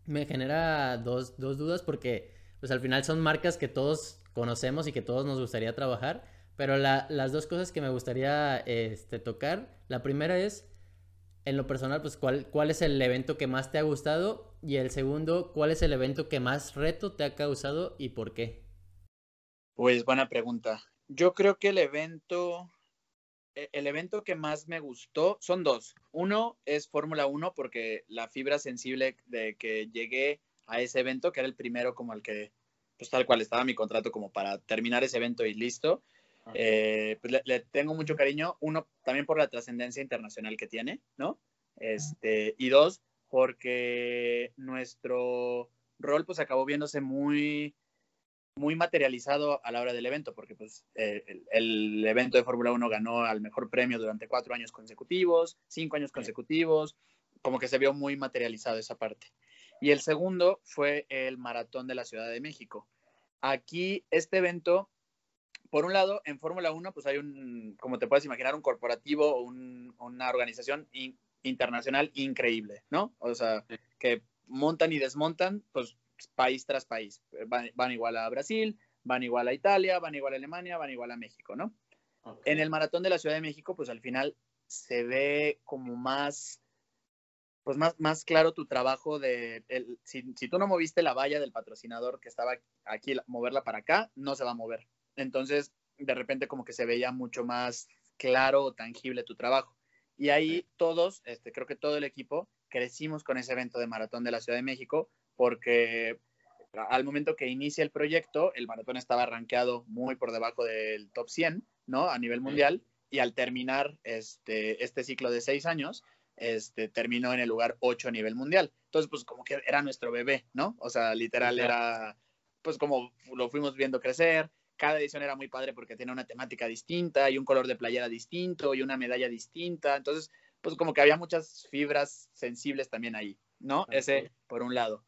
me genera dos, dos dudas porque pues al final son marcas que todos conocemos y que todos nos gustaría trabajar pero la, las dos cosas que me gustaría este, tocar, la primera es, en lo personal, pues ¿cuál, es el evento que más te ha gustado y el segundo, cuál es el evento que más reto te ha causado y por qué. Pues buena pregunta. Yo creo que el evento, e, el evento que más me gustó son dos. Uno es Fórmula 1 porque la fibra sensible de que llegué a ese evento, que era el primero como el que, pues tal cual estaba mi contrato como para terminar ese evento y listo eh, pues le, le, tengo mucho cariño, uno, también por la trascendencia internacional que tiene, ¿no? Este, y dos, porque nuestro rol pues acabó viéndose muy, muy materializado a la hora del evento, porque pues eh, el, el, evento de Fórmula 1 ganó al mejor premio durante cuatro años consecutivos, cinco años consecutivos, como que se vio muy materializado esa parte. Y el segundo fue el Maratón de la Ciudad de México. Aquí este evento por un lado, en Fórmula 1, pues hay un, como te puedes imaginar, un corporativo o un, una organización in, internacional increíble, ¿no? O sea, que montan y desmontan, pues país tras país. Van, igual a Brasil, van igual a Italia, van igual a Alemania, van igual a México, ¿no? En el maratón de la Ciudad de México, pues al final se ve como más, pues más, más claro tu trabajo de, si, si, tú no moviste la valla del patrocinador que estaba aquí, moverla para acá, no se va a mover. Entonces, de repente como que se veía mucho más claro o tangible tu trabajo. Y ahí todos, este, creo que todo el equipo, crecimos con ese evento de maratón de la Ciudad de México porque al momento que inicia el proyecto, el maratón estaba rankeado muy por debajo del top 100, ¿no? A nivel mundial. Y al terminar este, este ciclo de seis años, este, terminó en el lugar 8 a nivel mundial. Entonces, pues como que era nuestro bebé, ¿no? O sea, literal era, pues como lo fuimos viendo crecer. Cada edición era muy padre porque tenía una temática distinta y un color de playera distinto y una medalla distinta. Entonces, pues como que había muchas fibras sensibles también ahí, ¿no? Ese por un lado.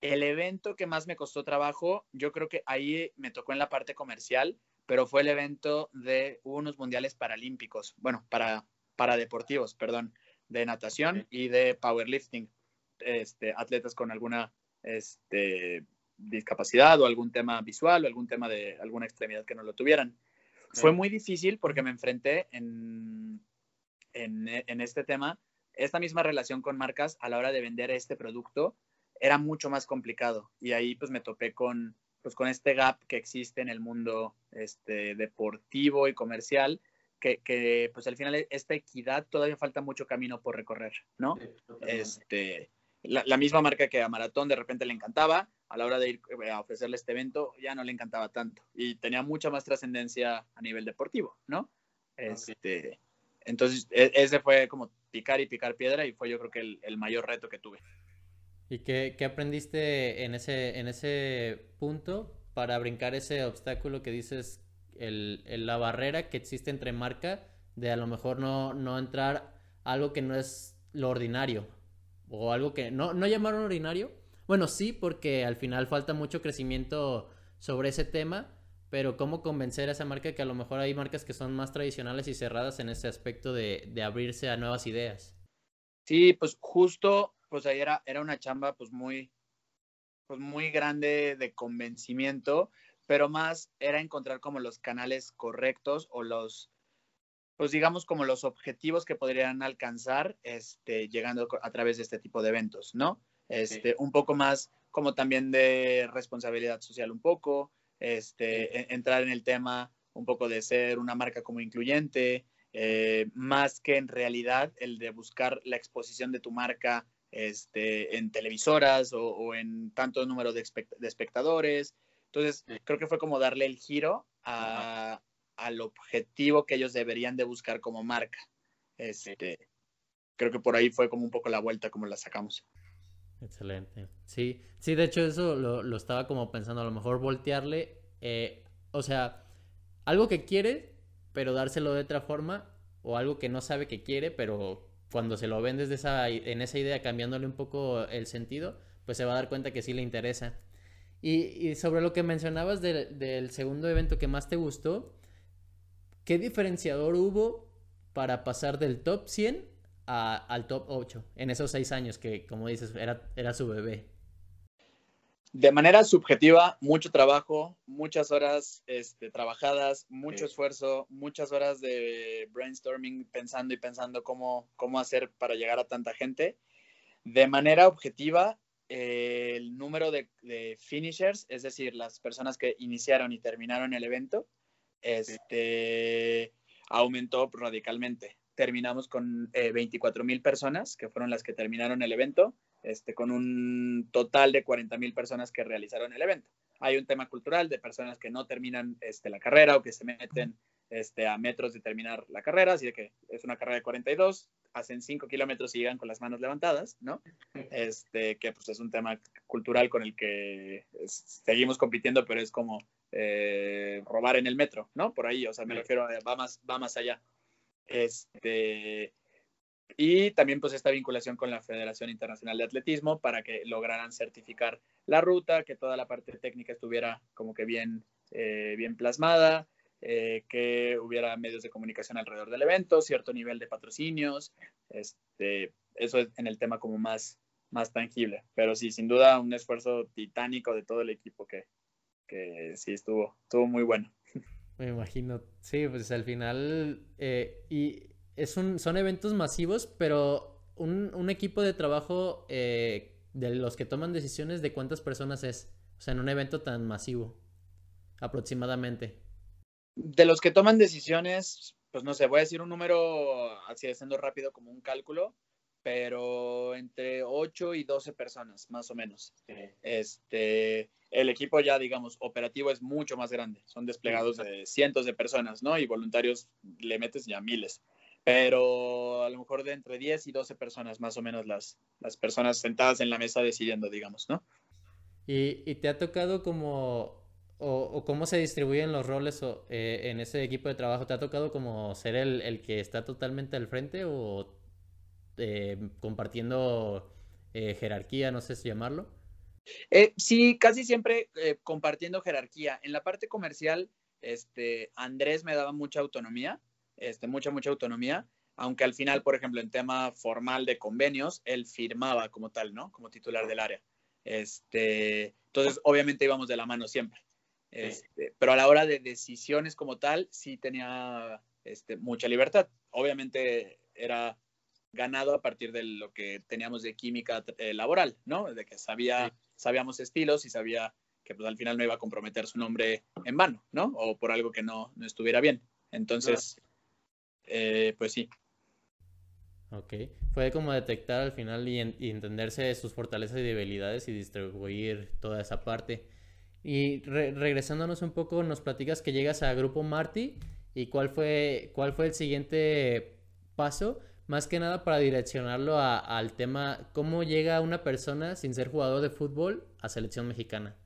El evento que más me costó trabajo, yo creo que ahí me tocó en la parte comercial, pero fue el evento de unos mundiales paralímpicos, bueno, para, para deportivos, perdón, de natación y de powerlifting, este, atletas con alguna este, discapacidad o algún tema visual o algún tema de alguna extremidad que no lo tuvieran. Fue muy difícil porque me enfrenté en, en, en este tema, esta misma relación con marcas a la hora de vender este producto era mucho más complicado. Y ahí pues me topé con, pues, con este gap que existe en el mundo este, deportivo y comercial, que, que, pues al final esta equidad todavía falta mucho camino por recorrer, ¿no? este, la, misma marca que a Maratón de repente le encantaba, a la hora de ir eh, a ofrecerle este evento ya no le encantaba tanto y tenía mucha más trascendencia a nivel deportivo, ¿no? Este, Entonces, e, ese fue como picar y picar piedra y fue yo creo que el, el mayor reto que tuve. ¿Y qué, aprendiste en ese, en ese punto para brincar ese obstáculo que dices, el, la barrera que existe entre marca de a lo mejor no, no entrar algo que no es lo ordinario o algo que no, no llamaron ordinario? Bueno, sí, porque al final falta mucho crecimiento sobre ese tema, pero cómo convencer a esa marca que a lo mejor hay marcas que son más tradicionales y cerradas en ese aspecto de, de abrirse a nuevas ideas. Sí, pues justo pues ahí era, era una chamba pues muy, pues muy grande de convencimiento, pero más era encontrar como los canales correctos o los, pues digamos como los objetivos que podrían alcanzar este, llegando a través de este tipo de eventos, ¿no? Este, Un poco más como también de responsabilidad social un poco, este, e, entrar en el tema un poco de ser una marca como incluyente, eh, más que en realidad el de buscar la exposición de tu marca este, en televisoras o, en tanto número de, espectadores. Entonces, creo que fue como darle el giro al objetivo que ellos deberían de buscar como marca. Este, creo que por ahí fue como un poco la vuelta como la sacamos. Excelente. Sí, sí, de hecho eso lo, estaba como pensando, a lo mejor voltearle, eh, o sea, algo que quiere, pero dárselo de otra forma, o algo que no sabe que quiere, pero cuando se lo vendes esa, en esa idea, cambiándole un poco el sentido, pues se va a dar cuenta que sí le interesa. Y, sobre lo que mencionabas del segundo evento que más te gustó, ¿qué diferenciador hubo para pasar del top 100 al top 8 en esos seis años que, como dices, era, era su bebé? de manera subjetiva, mucho trabajo, muchas horas este, trabajadas, mucho esfuerzo, muchas horas de brainstorming, pensando y pensando cómo, cómo hacer para llegar a tanta gente. De manera objetiva, el número de, finishers, es decir, las personas que iniciaron y terminaron el evento, este, aumentó radicalmente. Terminamos con 24 eh, mil personas, que fueron las que terminaron el evento este, con un total de 40 mil personas que realizaron el evento. Hay un tema cultural de personas que no terminan este, la carrera o que se meten este, a metros de terminar la carrera, así que es una carrera de 42, hacen 5 kilómetros y llegan con las manos levantadas, ¿no? Este, que pues es un tema cultural con el que seguimos compitiendo, pero es como eh, robar en el metro, ¿no? Por ahí, o sea, me refiero a, va más, va más allá. Este, y también pues esta vinculación con la Federación Internacional de Atletismo para que lograran certificar la ruta, que toda la parte técnica estuviera como que bien, eh, bien plasmada, eh, que hubiera medios de comunicación alrededor del evento, cierto nivel de patrocinios, este, eso es en el tema como más, más tangible. Pero sí, sin duda un esfuerzo titánico de todo el equipo que, que sí estuvo, estuvo muy bueno. Me imagino, sí, pues al final, eh, y es un, son eventos masivos, pero un, un equipo de trabajo eh, de los que toman decisiones, ¿de cuántas personas es? O sea, en un evento tan masivo, aproximadamente. De los que toman decisiones, pues no sé, voy a decir un número así haciendo rápido como un cálculo, pero entre 8 y 12 personas, más o menos. Este, el equipo ya, digamos, operativo es mucho más grande. Son desplegados de cientos de personas, ¿no? Y voluntarios le metes ya miles. Pero a lo mejor de entre 10 y 12 personas, más o menos, las, las personas sentadas en la mesa decidiendo, digamos, ¿no? ¿Y, y te ha tocado como, o, o, cómo se distribuyen los roles o, eh, en ese equipo de trabajo? ¿Te ha tocado como ser el, el que está totalmente al frente o eh, compartiendo eh, jerarquía, no sé si llamarlo? Eh, sí, casi siempre compartiendo jerarquía. En la parte comercial, este, Andrés me daba mucha autonomía, este, mucha, mucha autonomía, aunque al final, por ejemplo, en tema formal de convenios, él firmaba como tal, ¿no? Como titular del área. Este, entonces, obviamente íbamos de la mano siempre. Este, pero a la hora de decisiones como tal, sí tenía este, mucha libertad. Obviamente era ganado a partir de lo que teníamos de química eh, laboral, ¿no? De que sabía, sí. sabíamos estilos y sabía que pues al final no iba a comprometer su nombre en vano, ¿no? O por algo que no, no estuviera bien. Entonces, eh, pues sí. Ok. Fue como detectar al final y, en, y, entenderse sus fortalezas y debilidades y distribuir toda esa parte. Y re regresándonos un poco, nos platicas que llegas a Grupo Marty y cuál fue, cuál fue el siguiente paso más que nada para direccionarlo a, al tema, ¿cómo llega una persona sin ser jugador de fútbol a selección mexicana?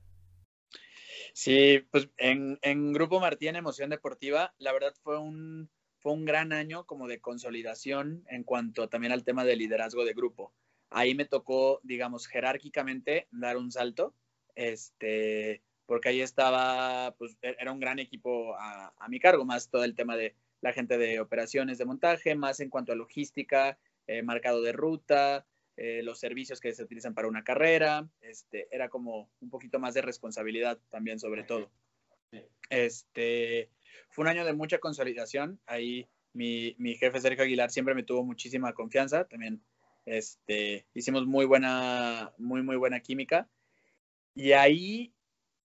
Sí, pues en, en Grupo Martí en Emoción Deportiva, la verdad fue un, fue un gran año como de consolidación en cuanto también al tema de liderazgo de grupo. Ahí me tocó, digamos, jerárquicamente dar un salto, este, porque ahí estaba, pues era un gran equipo a, a mi cargo, más todo el tema de la gente de operaciones de montaje, más en cuanto a logística, eh, marcado de ruta, eh, los servicios que se utilizan para una carrera, este, era como un poquito más de responsabilidad también sobre todo. Este, fue un año de mucha consolidación, ahí mi, mi, jefe Sergio Aguilar siempre me tuvo muchísima confianza, también este, hicimos muy buena, muy, muy buena química, y ahí,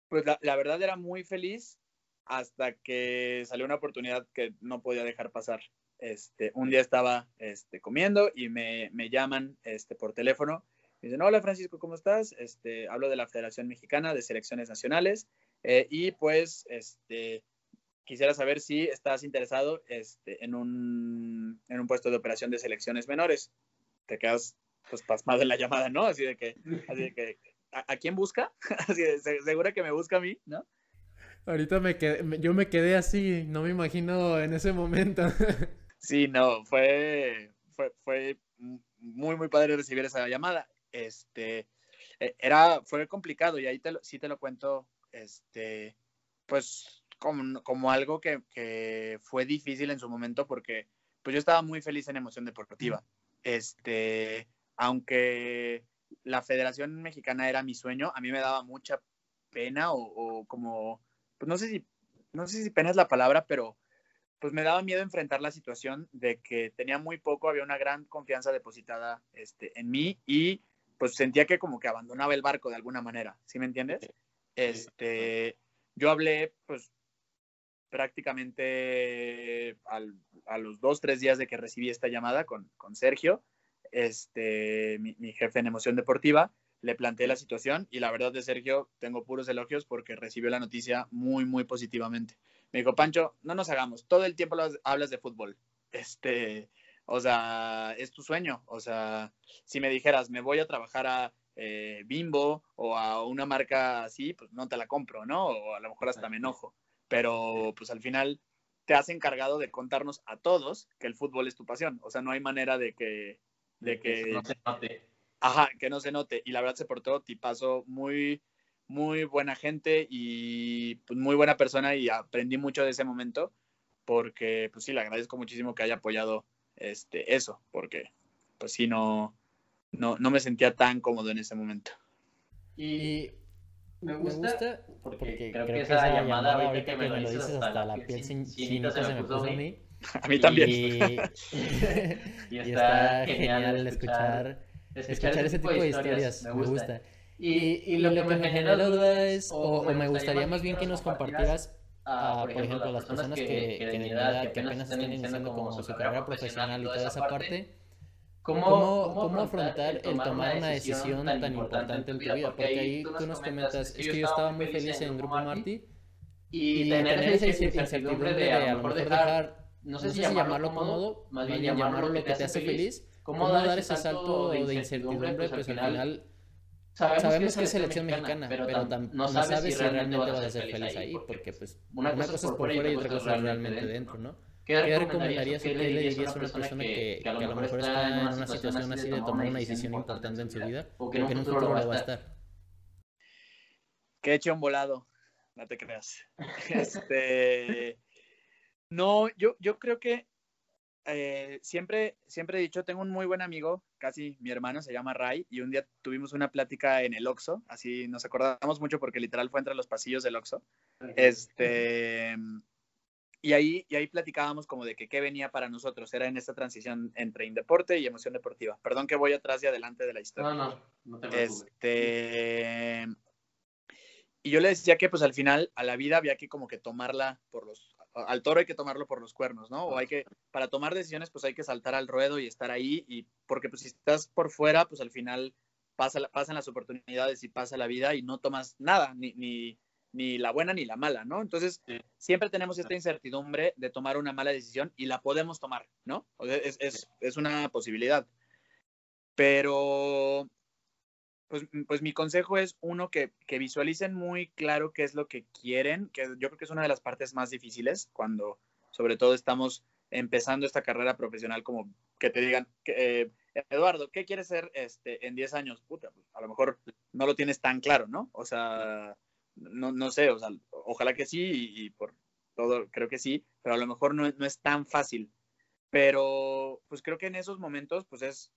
pues la, la verdad era muy feliz hasta que salió una oportunidad que no podía dejar pasar. Este, un día estaba este, comiendo y me, me llaman este, por teléfono. Me dicen, hola Francisco, ¿cómo estás? Este, hablo de la Federación Mexicana de Selecciones Nacionales eh, y pues este, quisiera saber si estás interesado este, en, un, en un puesto de operación de selecciones menores. Te quedas pues pasmado en la llamada, ¿no? Así de que, así de que ¿a, ¿a quién busca? Así de, segura que me busca a mí, ¿no? Ahorita me quedé, yo me quedé así, no me imagino en ese momento. Sí, no, fue, fue, fue muy, muy padre recibir esa llamada. Este, e, era, fue complicado y ahí te lo, sí te lo cuento, este, pues como, como algo que, que, fue difícil en su momento porque pues yo estaba muy feliz en emoción deportiva. Este, aunque la Federación Mexicana era mi sueño, a mí me daba mucha pena o, o como pues no sé si, no sé si pena es la palabra, pero pues me daba miedo enfrentar la situación de que tenía muy poco, había una gran confianza depositada este, en mí y pues sentía que como que abandonaba el barco de alguna manera, ¿sí me entiendes? Este, yo hablé pues prácticamente al, a los dos, tres días de que recibí esta llamada con, con Sergio, este, mi, mi jefe en emoción deportiva, le planteé la situación y la verdad de Sergio tengo puros elogios porque recibió la noticia muy, muy positivamente. Me dijo, Pancho, no nos hagamos, todo el tiempo hablas de fútbol. Este, o sea, es tu sueño. O sea, si me dijeras, me voy a trabajar a eh, Bimbo o a una marca así, pues no te la compro, ¿no? O a lo mejor hasta me enojo. Pero pues al final te has encargado de contarnos a todos que el fútbol es tu pasión. O sea, no hay manera de que... De que no se note Ajá, que no se note. Y la verdad se portó tipazo, muy, muy buena gente y pues, muy buena persona y aprendí mucho de ese momento porque, pues sí, le agradezco muchísimo que haya apoyado este, eso, porque, pues sí, no, no, no me sentía tan cómodo en ese momento. Y me gusta, porque, creo, que esa llamada, ahorita que me lo dices, hasta la piel chinita se me puso a mí. A mí también. Y, está genial escuchar, escuchar ese tipo de historias, me gusta. Y, lo, que me genera duda es, o, me gustaría más bien que nos compartieras, por ejemplo, las personas que, que de edad, que apenas están iniciando como su carrera profesional y toda esa parte, ¿Cómo, ¿Cómo, afrontar el tomar una decisión tan importante en tu vida? Porque ahí tú nos comentas, es que yo estaba muy feliz en Grupo Marty y tener esa incertidumbre de a lo mejor dejar, no sé si llamarlo cómodo, más bien llamarlo lo que te hace feliz, cómo dar ese salto de incertidumbre, pues, pues al final sabemos que es selección mexicana, pero no sabes si realmente vas a ser feliz ahí, porque pues una cosa es por fuera y otra cosa es realmente dentro, ¿no? ¿Qué, recomendarías o qué le dirías a una persona que, que, a lo mejor está en una situación así de tomar una decisión importante en su vida o que en un futuro va a estar? Que eche un volado, no te creas. Este, no, yo, yo creo que eh, siempre, siempre he dicho, tengo un muy buen amigo, casi mi hermano, se llama Ray, y un día tuvimos una plática en el Oxxo, así nos acordamos mucho porque literal fue entre los pasillos del Oxxo. Este, y ahí, y ahí platicábamos como de que qué venía para nosotros, era en esta transición entre deporte y emoción deportiva. Perdón que voy atrás y adelante de la historia. No, no, no te preocupes. Este... Y yo le decía que pues al final a la vida había que como que tomarla por los, al toro hay que tomarlo por los cuernos, ¿no? O hay que, para tomar decisiones pues hay que saltar al ruedo y estar ahí, y porque pues si estás por fuera pues al final pasa, pasan las oportunidades y pasa la vida y no tomas nada, ni, ni ni la buena ni la mala, ¿no? Entonces, siempre tenemos esta incertidumbre de tomar una mala decisión y la podemos tomar, ¿no? es, es, es, una posibilidad. Pero, pues, pues mi consejo es, uno, que, que, visualicen muy claro qué es lo que quieren, que yo creo que es una de las partes más difíciles cuando, sobre todo, estamos empezando esta carrera profesional, como que te digan, eh, Eduardo, ¿qué quieres ser este, en 10 años? Puta, pues, a lo mejor no lo tienes tan claro, ¿no? O sea no, no sé, o sea, ojalá que sí y, por todo creo que sí, pero a lo mejor no, no, es tan fácil. Pero pues creo que en esos momentos pues es,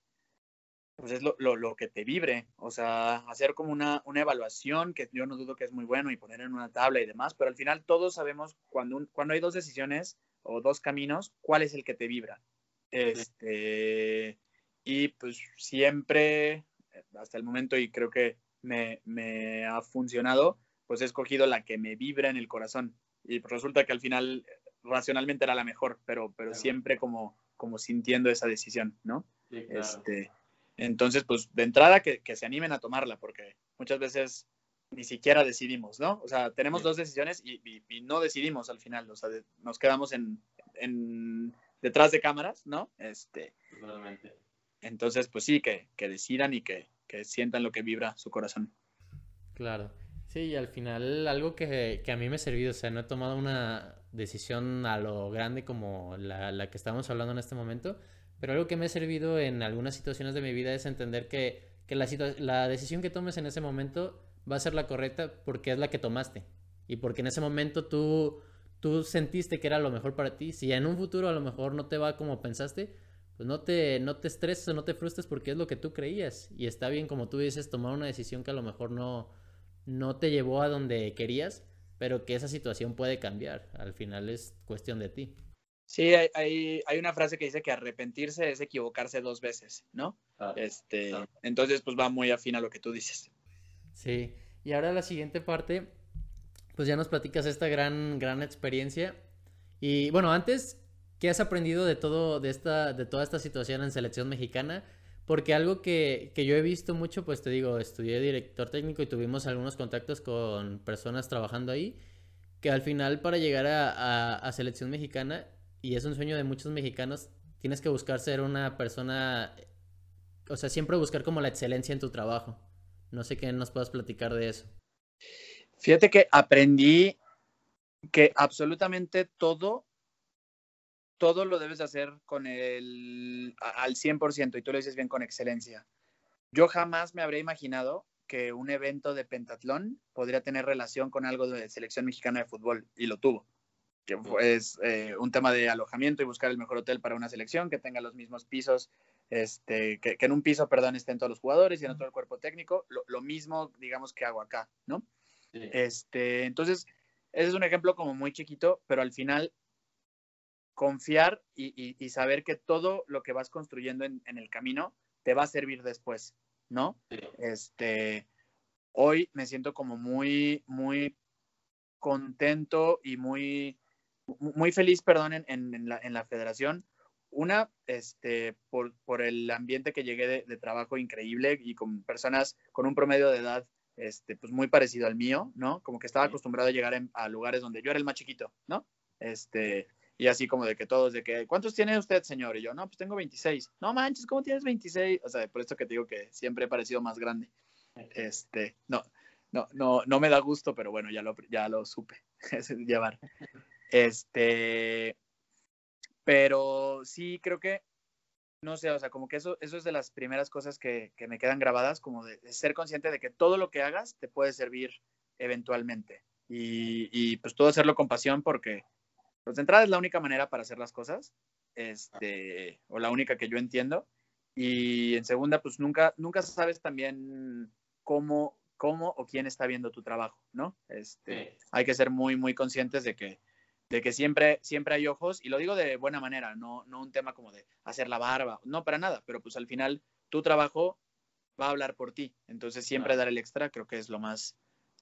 pues es lo, lo, lo, que te vibre, o sea, hacer como una, una evaluación, que yo no dudo que es muy bueno, y poner en una tabla y demás, pero al final todos sabemos cuando, cuando hay dos decisiones o dos caminos, cuál es el que te vibra. Este, y pues siempre, hasta el momento, y creo que me, me ha funcionado, pues he escogido la que me vibra en el corazón. Y resulta que al final racionalmente era la mejor, pero, pero siempre como, como sintiendo esa decisión, ¿no? este, entonces, pues de entrada que, que, se animen a tomarla, porque muchas veces ni siquiera decidimos, ¿no? O sea, tenemos dos decisiones y, y, no decidimos al final, o sea, nos quedamos en, en, detrás de cámaras, ¿no? Este, Entonces, pues sí, que, que decidan y que, que sientan lo que vibra su corazón. Claro. Sí, y al final algo que, que, a mí me ha servido, o sea, no he tomado una decisión a lo grande como la, la que estamos hablando en este momento, pero algo que me ha servido en algunas situaciones de mi vida es entender que, que la, la decisión que tomes en ese momento va a ser la correcta porque es la que tomaste y porque en ese momento tú, tú sentiste que era lo mejor para ti. Si en un futuro a lo mejor no te va como pensaste, pues no te, no te estreses o no te frustres porque es lo que tú creías. Y está bien, como tú dices, tomar una decisión que a lo mejor no, no te llevó a donde querías, pero que esa situación puede cambiar. Al final es cuestión de ti. Sí, hay, hay, una frase que dice que arrepentirse es equivocarse dos veces, ¿no? este, Entonces, pues va muy afín a lo que tú dices. Sí, y ahora la siguiente parte, pues ya nos platicas esta gran, gran experiencia. Y bueno, antes, ¿qué has aprendido de todo, de esta, de toda esta situación en selección mexicana? Porque algo que, que, yo he visto mucho, pues te digo, estudié director técnico y tuvimos algunos contactos con personas trabajando ahí, que al final para llegar a, a, selección mexicana, y es un sueño de muchos mexicanos, tienes que buscar ser una persona, o sea, siempre buscar como la excelencia en tu trabajo. No sé qué nos puedas platicar de eso. Fíjate que aprendí que absolutamente todo todo lo debes de hacer con el, al 100% y tú lo dices bien con excelencia. Yo jamás me habría imaginado que un evento de pentatlón podría tener relación con algo de selección mexicana de fútbol y lo tuvo. Que es eh, un tema de alojamiento y buscar el mejor hotel para una selección que tenga los mismos pisos este, que, en un piso, perdón, estén todos los jugadores y en otro el cuerpo técnico, lo, mismo, digamos, que hago acá, ¿no? Este, entonces, ese es un ejemplo como muy chiquito, pero al final confiar y, saber que todo lo que vas construyendo en, el camino te va a servir después, ¿no? Este, hoy me siento como muy, muy contento y muy, muy feliz, perdón, en, la, en la, federación. Una, este, por, por, el ambiente que llegué de, trabajo increíble y con personas con un promedio de edad este, pues muy parecido al mío, ¿no? Como que estaba acostumbrado a llegar a lugares donde yo era el más chiquito, ¿no? Este, y así como de que todos, de que, ¿cuántos tiene usted, señor? Y yo, no, pues tengo 26. No manches, ¿cómo tienes 26? O sea, por esto que te digo que siempre he parecido más grande. Este, no, no, no, no me da gusto, pero bueno, ya lo, ya lo supe llevar. Este, pero sí, creo que, no sé, o sea, como que eso, eso es de las primeras cosas que, que me quedan grabadas, como de, ser consciente de que todo lo que hagas te puede servir eventualmente. Y, y pues todo hacerlo con pasión porque pues de entrada es la única manera para hacer las cosas, este, o la única que yo entiendo. Y en segunda, pues nunca, nunca sabes también cómo, cómo o quién está viendo tu trabajo, ¿no? Este, Hay que ser muy, muy conscientes de que, de que siempre, siempre hay ojos, y lo digo de buena manera, no, no un tema como de hacer la barba, no para nada, pero pues al final tu trabajo va a hablar por ti. Entonces siempre dar el extra creo que es lo más,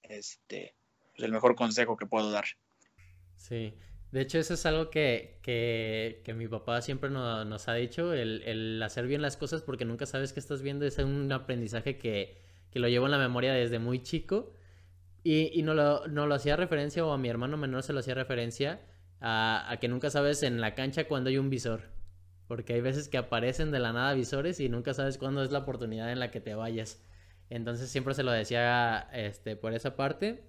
este, pues el mejor consejo que puedo dar. Sí, de hecho, eso es algo que, mi papá siempre nos ha dicho, el, hacer bien las cosas porque nunca sabes qué estás viendo, es un aprendizaje que, lo llevo en la memoria desde muy chico. Y, no, lo, no, lo, hacía referencia, o a mi hermano menor se lo hacía referencia, a, que nunca sabes en la cancha cuando hay un visor. Porque hay veces que aparecen de la nada visores y nunca sabes cuándo es la oportunidad en la que te vayas. Entonces siempre se lo decía este, por esa parte.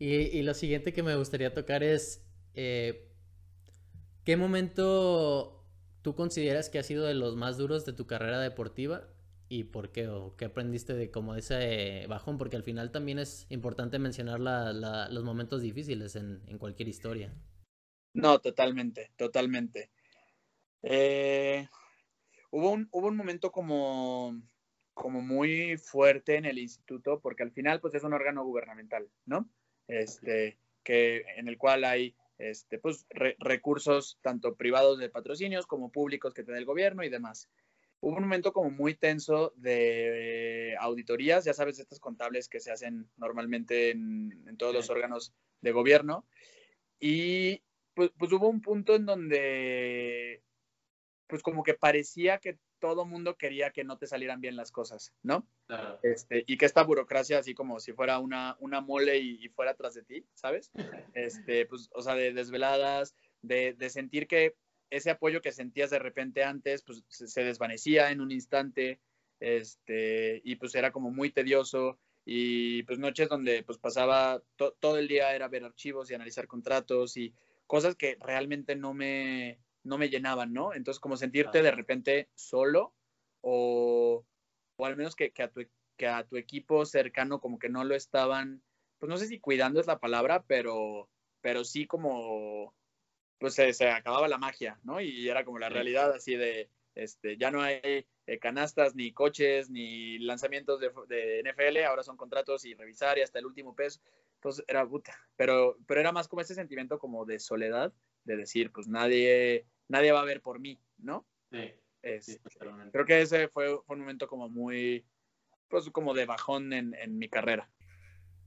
Y, y lo siguiente que me gustaría tocar es eh, ¿qué momento tú consideras que ha sido de los más duros de tu carrera deportiva? ¿Y por qué? ¿O qué aprendiste de como ese bajón? Porque al final también es importante mencionar los momentos difíciles en, cualquier historia. No, totalmente, totalmente. Eh, hubo, un, hubo un momento como, como muy fuerte en el instituto, porque al final pues es un órgano gubernamental, ¿no? Este, que, en el cual hay este, pues, recursos tanto privados de patrocinios como públicos que tiene el gobierno y demás. Hubo un momento como muy tenso de auditorías, ya sabes, estas contables que se hacen normalmente en, todos los órganos de gobierno. Y pues, pues hubo un punto en donde, pues como que parecía que todo mundo quería que no te salieran bien las cosas, ¿no? Este, y que esta burocracia, así como si fuera una, una mole y, fuera atrás de ti, ¿sabes? Este, pues, o sea, de desveladas, de, de, sentir que ese apoyo que sentías de repente antes, pues se, desvanecía en un instante, este, y pues era como muy tedioso, y pues noches donde pues pasaba todo el día era ver archivos y analizar contratos y cosas que realmente no me, no me llenaban, ¿no? Entonces, como sentirte de repente solo o, o al menos que, a tu, que a tu equipo cercano como que no lo estaban, pues no sé si cuidando es la palabra, pero, pero sí como, pues se, acababa la magia, ¿no? Y era como la realidad así de, este, ya no hay eh, canastas, ni coches, ni lanzamientos de, de, NFL, ahora son contratos y revisar y hasta el último peso. Entonces era puta, pero, pero era más como ese sentimiento como de soledad de decir, pues nadie, nadie va a ver por mí, ¿no? Sí. creo que ese fue, un momento como muy, pues como de bajón en, mi carrera.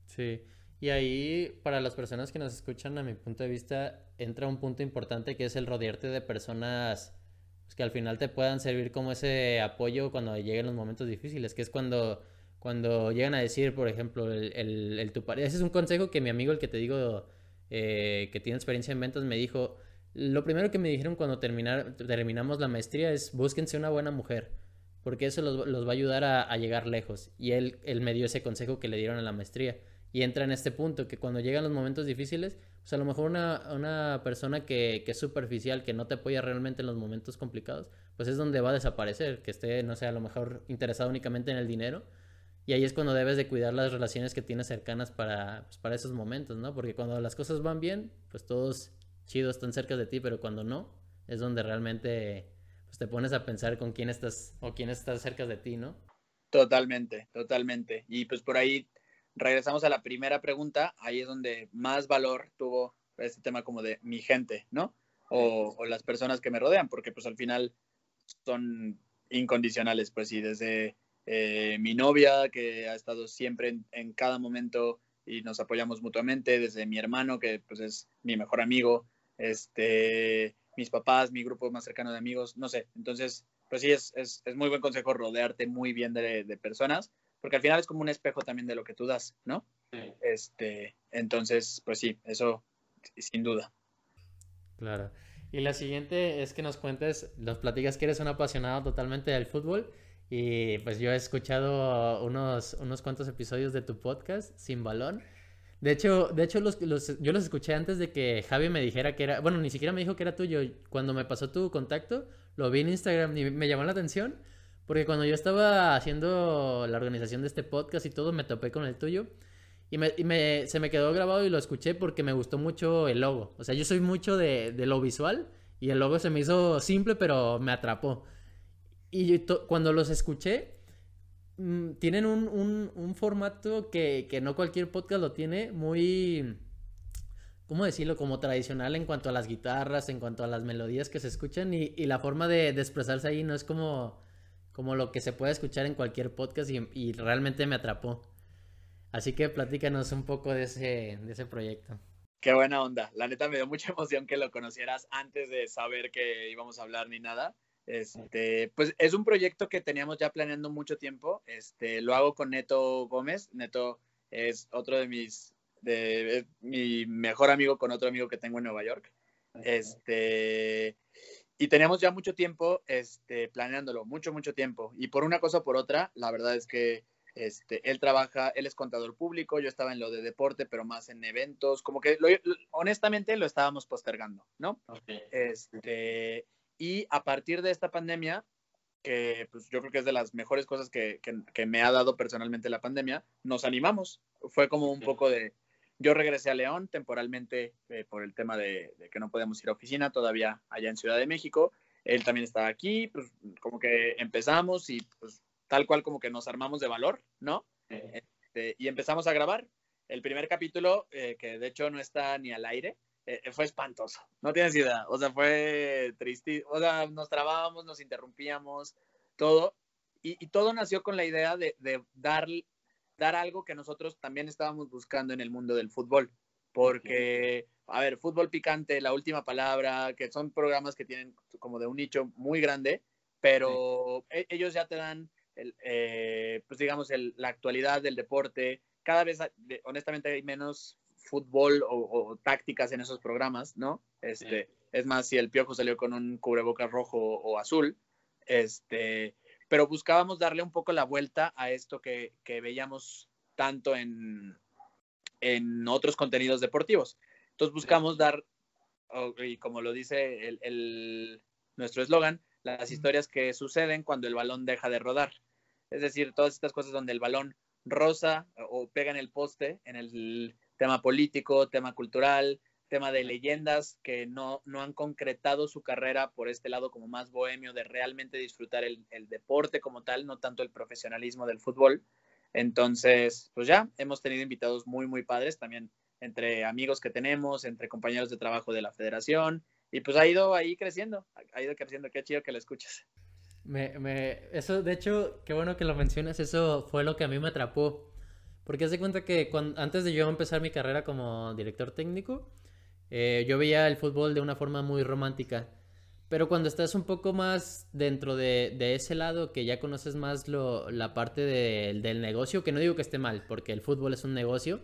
Sí, y ahí para las personas que nos escuchan, a mi punto de vista, entra un punto importante que es el rodearte de personas pues, que al final te puedan servir como ese apoyo cuando lleguen los momentos difíciles, que es cuando, cuando llegan a decir, por ejemplo, el, el, tu Ese es un consejo que mi amigo, el que te digo, eh, que tiene experiencia en ventas, me dijo, lo primero que me dijeron cuando terminar, terminamos la maestría es búsquense una buena mujer, porque eso los, los va a ayudar a, a, llegar lejos. Y él, él me dio ese consejo que le dieron en la maestría. Y entra en este punto, que cuando llegan los momentos difíciles, pues a lo mejor una, una persona que, es superficial, que no te apoya realmente en los momentos complicados, pues es donde va a desaparecer, que esté, no sé, a lo mejor interesado únicamente en el dinero y ahí es cuando debes de cuidar las relaciones que tienes cercanas para, pues, para esos momentos, ¿no? Porque cuando las cosas van bien, pues todos chidos están cerca de ti, pero cuando no, es donde realmente pues, te pones a pensar con quién estás o quién está cerca de ti, ¿no? Totalmente, totalmente. Y pues por ahí regresamos a la primera pregunta, ahí es donde más valor tuvo este tema como de mi gente, ¿no? O, o las personas que me rodean, porque pues al final son incondicionales, pues sí, desde eh, mi novia, que ha estado siempre en, en, cada momento y nos apoyamos mutuamente, desde mi hermano, que pues es mi mejor amigo, este, mis papás, mi grupo más cercano de amigos, no sé. Entonces, pues sí, es, es, es muy buen consejo rodearte muy bien de, de, personas, porque al final es como un espejo también de lo que tú das, ¿no? Sí. Este, entonces, pues sí, eso sin duda. Claro. Y la siguiente es que nos cuentes, nos platicas que eres un apasionado totalmente del fútbol y pues yo he escuchado unos, unos cuantos episodios de tu podcast, Sin Balón. De hecho, de hecho los, los, yo los escuché antes de que Javi me dijera que era, bueno, ni siquiera me dijo que era tuyo. Cuando me pasó tu contacto, lo vi en Instagram y me llamó la atención, porque cuando yo estaba haciendo la organización de este podcast y todo, me topé con el tuyo. Y, me, se me quedó grabado y lo escuché porque me gustó mucho el logo. O sea, yo soy mucho de, de lo visual y el logo se me hizo simple, pero me atrapó. Y cuando los escuché, mmm, tienen un, un, un formato que, que, no cualquier podcast lo tiene, muy, ¿cómo decirlo? Como tradicional en cuanto a las guitarras, en cuanto a las melodías que se escuchan y, y la forma de, de, expresarse ahí no es como, como lo que se puede escuchar en cualquier podcast y, y realmente me atrapó. Así que platícanos un poco de ese, de ese proyecto. Qué buena onda. La neta me dio mucha emoción que lo conocieras antes de saber que íbamos a hablar ni nada. Este, pues es un proyecto que teníamos ya planeando mucho tiempo. Este, lo hago con Neto Gómez. Neto es otro de mis, de, es mi mejor amigo con otro amigo que tengo en Nueva York. Este, y teníamos ya mucho tiempo, este, planeándolo, mucho, mucho tiempo. Y por una cosa o por otra, la verdad es que este, él trabaja, él es contador público, yo estaba en lo de deporte, pero más en eventos, como que lo, honestamente lo estábamos postergando, ¿no? Okay. Este, y a partir de esta pandemia, que pues, yo creo que es de las mejores cosas que, que, que me ha dado personalmente la pandemia, nos animamos. Fue como un okay. poco de, yo regresé a León temporalmente eh, por el tema de, de, que no podemos ir a oficina todavía allá en Ciudad de México. Él también estaba aquí, pues como que empezamos y pues tal cual como que nos armamos de valor, ¿no? Este, y empezamos a grabar. El primer capítulo, eh, que de hecho no está ni al aire, eh, fue espantoso. No tienes idea. O sea, fue triste. O sea, nos trabábamos, nos interrumpíamos, todo. Y, y todo nació con la idea de, de, dar, dar algo que nosotros también estábamos buscando en el mundo del fútbol. Porque, a ver, fútbol picante, la última palabra, que son programas que tienen como de un nicho muy grande, pero sí. ellos ya te dan el, eh, pues digamos, el, la actualidad del deporte. Cada vez, honestamente, hay menos fútbol o, o tácticas en esos programas, ¿no? Este, sí. Es más, si el Piojo salió con un cubrebocas rojo o azul, este, pero buscábamos darle un poco la vuelta a esto que, que veíamos tanto en, en otros contenidos deportivos. Entonces buscamos dar, y como lo dice el, el, nuestro eslogan, las historias que suceden cuando el balón deja de rodar. Es decir, todas estas cosas donde el balón rosa o pega en el poste, en el tema político, tema cultural, tema de leyendas que no, no han concretado su carrera por este lado como más bohemio de realmente disfrutar el, el deporte como tal, no tanto el profesionalismo del fútbol. Entonces, pues ya, hemos tenido invitados muy, muy padres también entre amigos que tenemos, entre compañeros de trabajo de la federación, y pues ha ido ahí creciendo, ha ido creciendo, qué chido que lo escuchas. Me, me, eso, de hecho, qué bueno que lo mencionas, eso fue lo que a mí me atrapó, porque hace cuenta que cuando, antes de yo empezar mi carrera como director técnico, eh, yo veía el fútbol de una forma muy romántica, pero cuando estás un poco más dentro de, ese lado, que ya conoces más lo, la parte de, del negocio, que no digo que esté mal, porque el fútbol es un negocio,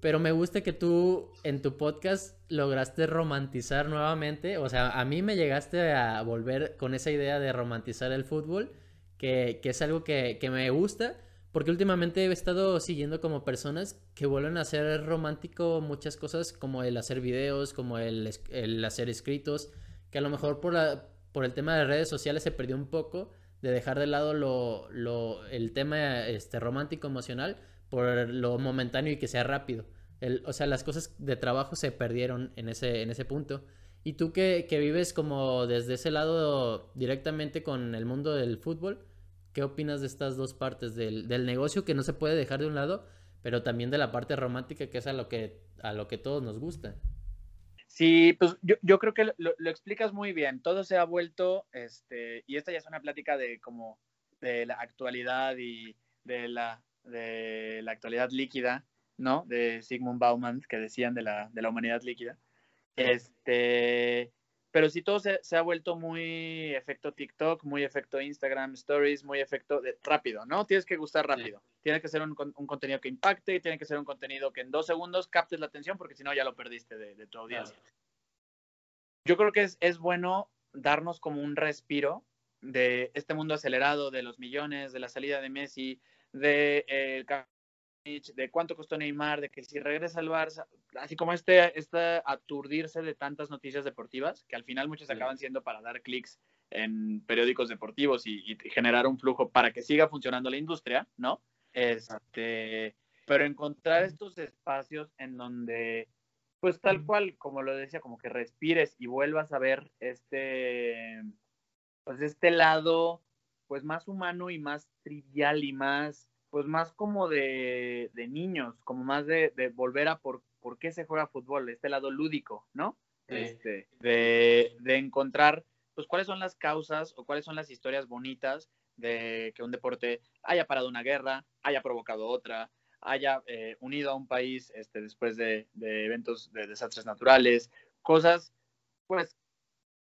pero me gusta que tú en tu podcast lograste romantizar nuevamente, o sea, a mí me llegaste a volver con esa idea de romantizar el fútbol, que, es algo que, me gusta, porque últimamente he estado siguiendo como personas que vuelven a hacer romántico muchas cosas, como el hacer videos, como el, hacer escritos, que a lo mejor por, el tema de redes sociales se perdió un poco de dejar de lado el tema este, romántico emocional por lo momentáneo y que sea rápido. O sea, las cosas de trabajo se perdieron en ese, punto. Y tú que vives como desde ese lado directamente con el mundo del fútbol, ¿qué opinas de estas dos partes? Del, del negocio que no se puede dejar de un lado, pero también de la parte romántica que es a lo que, a lo que todos nos gusta. Sí, pues yo, yo creo que lo, lo, explicas muy bien. Todo se ha vuelto, este, y esta ya es una plática de como de la actualidad y de la, de la actualidad líquida, ¿no? De Sigmund Bauman, que decían de la, de la humanidad líquida. Este, pero sí todo se, se, ha vuelto muy efecto TikTok, muy efecto Instagram Stories, muy efecto de, rápido, ¿no? Tienes que gustar rápido. Sí. Tiene que ser un, un, contenido que impacte, tiene que ser un contenido que en dos segundos captes la atención, porque si no ya lo perdiste de, de tu audiencia. Claro. Yo creo que es, es bueno darnos como un respiro de este mundo acelerado, de los millones, de la salida de Messi, de eh, de cuánto costó Neymar, de que si regresa al Barça, así como este, este aturdirse de tantas noticias deportivas, que al final muchas sí. acaban siendo para dar clics en periódicos deportivos y, y, generar un flujo para que siga funcionando la industria, ¿no? Este, pero encontrar estos espacios en donde, pues tal cual, como lo decía, como que respires y vuelvas a ver este, pues este lado, pues más humano y más trivial y más pues más como de, de niños, como más de, de, volver a por, por qué se juega fútbol, este lado lúdico, ¿no? Sí. Este, de, de, encontrar, pues cuáles son las causas o cuáles son las historias bonitas de que un deporte haya parado una guerra, haya provocado otra, haya eh, unido a un país este, después de, de, eventos de desastres naturales, cosas, pues,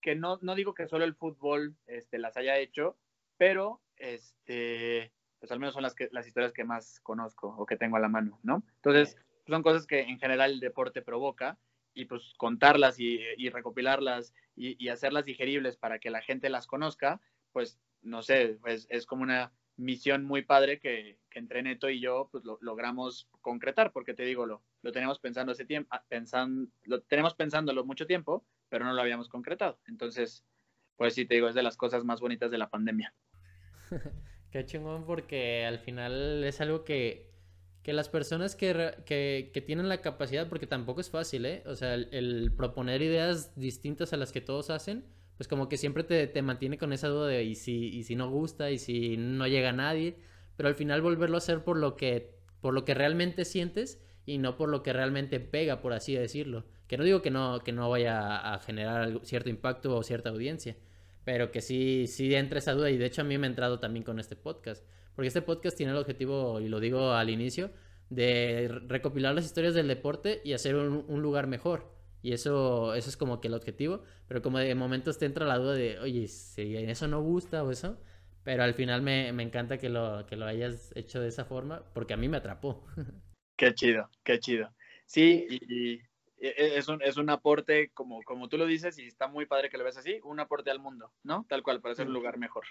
que no, no digo que solo el fútbol este, las haya hecho, pero este pues al menos son las, que, las historias que más conozco o que tengo a la mano, ¿no? Entonces, son cosas que en general el deporte provoca y pues contarlas y, y recopilarlas y, y, hacerlas digeribles para que la gente las conozca, pues no sé, pues, es como una misión muy padre que, que entre Neto y yo pues lo, logramos concretar, porque te digo, lo, lo tenemos pensando ese tiempo, ah, pensando, lo tenemos pensándolo mucho tiempo, pero no lo habíamos concretado. Entonces, pues sí te digo, es de las cosas más bonitas de la pandemia. Qué chingón porque al final es algo que, que las personas que, que, tienen la capacidad, porque tampoco es fácil, ¿eh? O sea, el, el, proponer ideas distintas a las que todos hacen, pues como que siempre te, te mantiene con esa duda de y si, y si no gusta, y si no llega a nadie, pero al final volverlo a hacer por lo que, por lo que realmente sientes y no por lo que realmente pega, por así decirlo. Que no digo que no, que no vaya a generar cierto impacto o cierta audiencia, pero que sí, sí entra esa duda y de hecho a mí me ha entrado también con este podcast, porque este podcast tiene el objetivo, y lo digo al inicio, de recopilar las historias del deporte y hacer un, lugar mejor. Y eso, eso es como que el objetivo, pero como de momentos te entra la duda de, oye, si eso no gusta o eso, pero al final me, me encanta que lo, que lo hayas hecho de esa forma, porque a mí me atrapó. Qué chido, qué chido. Sí, y, es un, es un aporte, como, como tú lo dices, y está muy padre que lo ves así, un aporte al mundo, ¿no? Tal cual, para hacer un lugar mejor.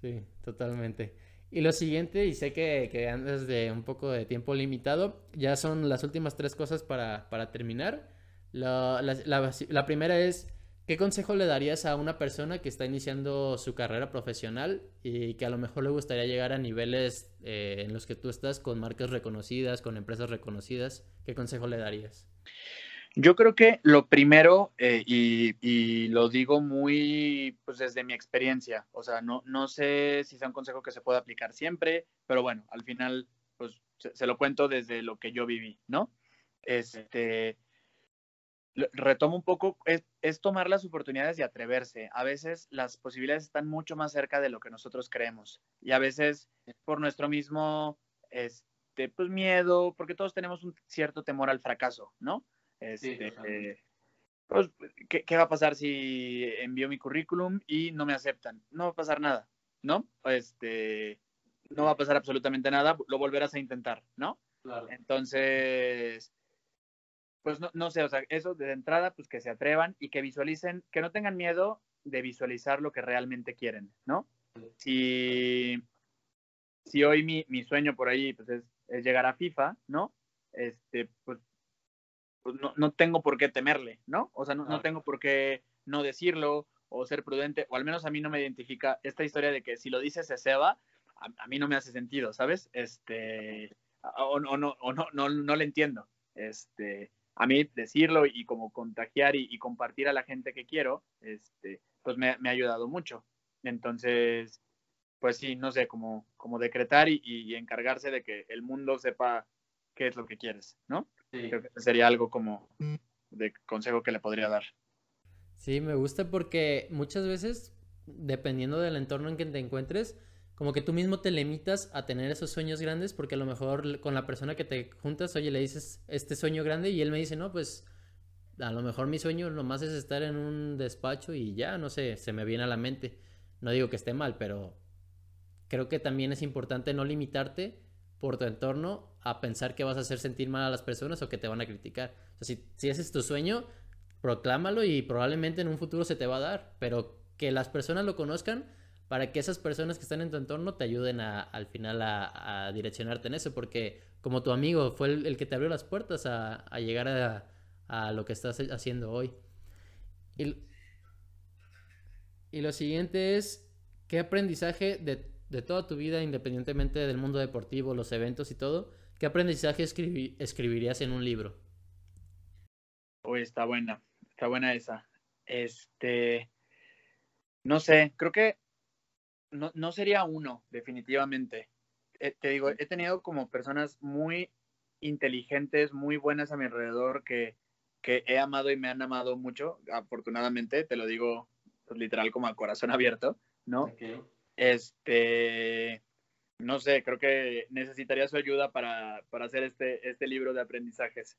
Sí, totalmente. Y lo siguiente, y sé que, que andas de un poco de tiempo limitado, ya son las últimas tres cosas para, para terminar. La, la, la, la, primera es, ¿qué consejo le darías a una persona que está iniciando su carrera profesional y que a lo mejor le gustaría llegar a niveles eh, en los que tú estás con marcas reconocidas, con empresas reconocidas? ¿Qué consejo le darías? Yo creo que lo primero, eh, y, lo digo muy pues desde mi experiencia, o sea, no, no sé si sea un consejo que se pueda aplicar siempre, pero bueno, al final pues se, lo cuento desde lo que yo viví, ¿no? Este, retomo un poco, es, es, tomar las oportunidades y atreverse. A veces las posibilidades están mucho más cerca de lo que nosotros creemos y a veces por nuestro mismo este, pues, miedo, porque todos tenemos un cierto temor al fracaso, ¿no? Este, sí, eh, pues, ¿qué, ¿qué, va a pasar si envío mi currículum y no me aceptan? No va a pasar nada, ¿no? Este, no va a pasar absolutamente nada, lo volverás a intentar, ¿no? Claro. Entonces, pues no, no sé, o sea, eso de entrada, pues que se atrevan y que visualicen, que no tengan miedo de visualizar lo que realmente quieren, ¿no? Si, si hoy mi, mi sueño por ahí pues es, es, llegar a FIFA, ¿no? Este, pues pues no, no, tengo por qué temerle, ¿no? O sea, no, no, tengo por qué no decirlo o ser prudente, o al menos a mí no me identifica esta historia de que si lo dice se ceba, a, a mí no me hace sentido, ¿sabes? Este, o, o, no, o no, no, no le entiendo. Este, a mí decirlo y como contagiar y, compartir a la gente que quiero, este, pues me, ha ayudado mucho. Entonces, pues sí, no sé, como, como decretar y, encargarse de que el mundo sepa qué es lo que quieres, ¿no? Creo que sería algo como de consejo que le podría dar. Sí, me gusta porque muchas veces, dependiendo del entorno en que te encuentres, como que tú mismo te limitas a tener esos sueños grandes porque a lo mejor con la persona que te juntas, oye, le dices este sueño grande y él me dice, no, pues a lo mejor mi sueño nomás es estar en un despacho y ya, no sé, se me viene a la mente. No digo que esté mal, pero creo que también es importante no limitarte por tu entorno a pensar que vas a hacer sentir mal a las personas o que te van a criticar. Si, si ese es tu sueño, proclámalo y probablemente en un futuro se te va a dar, pero que las personas lo conozcan para que esas personas que están en tu entorno te ayuden a, al final a, direccionarte en eso, porque como tu amigo fue el, que te abrió las puertas a, llegar a, lo que estás haciendo hoy. Y, y lo siguiente es, ¿qué aprendizaje de, de, toda tu vida, independientemente del mundo deportivo, los eventos y todo, qué aprendizaje escribirías en un libro? Uy, está buena, está buena esa. Este, no sé, creo que no, no sería uno, definitivamente. Eh, te digo, he tenido como personas muy inteligentes, muy buenas a mi alrededor que, que he amado y me han amado mucho, afortunadamente, te lo digo pues, literal como a corazón abierto, ¿no? Este, no sé, creo que necesitaría su ayuda para, para hacer este, este libro de aprendizajes.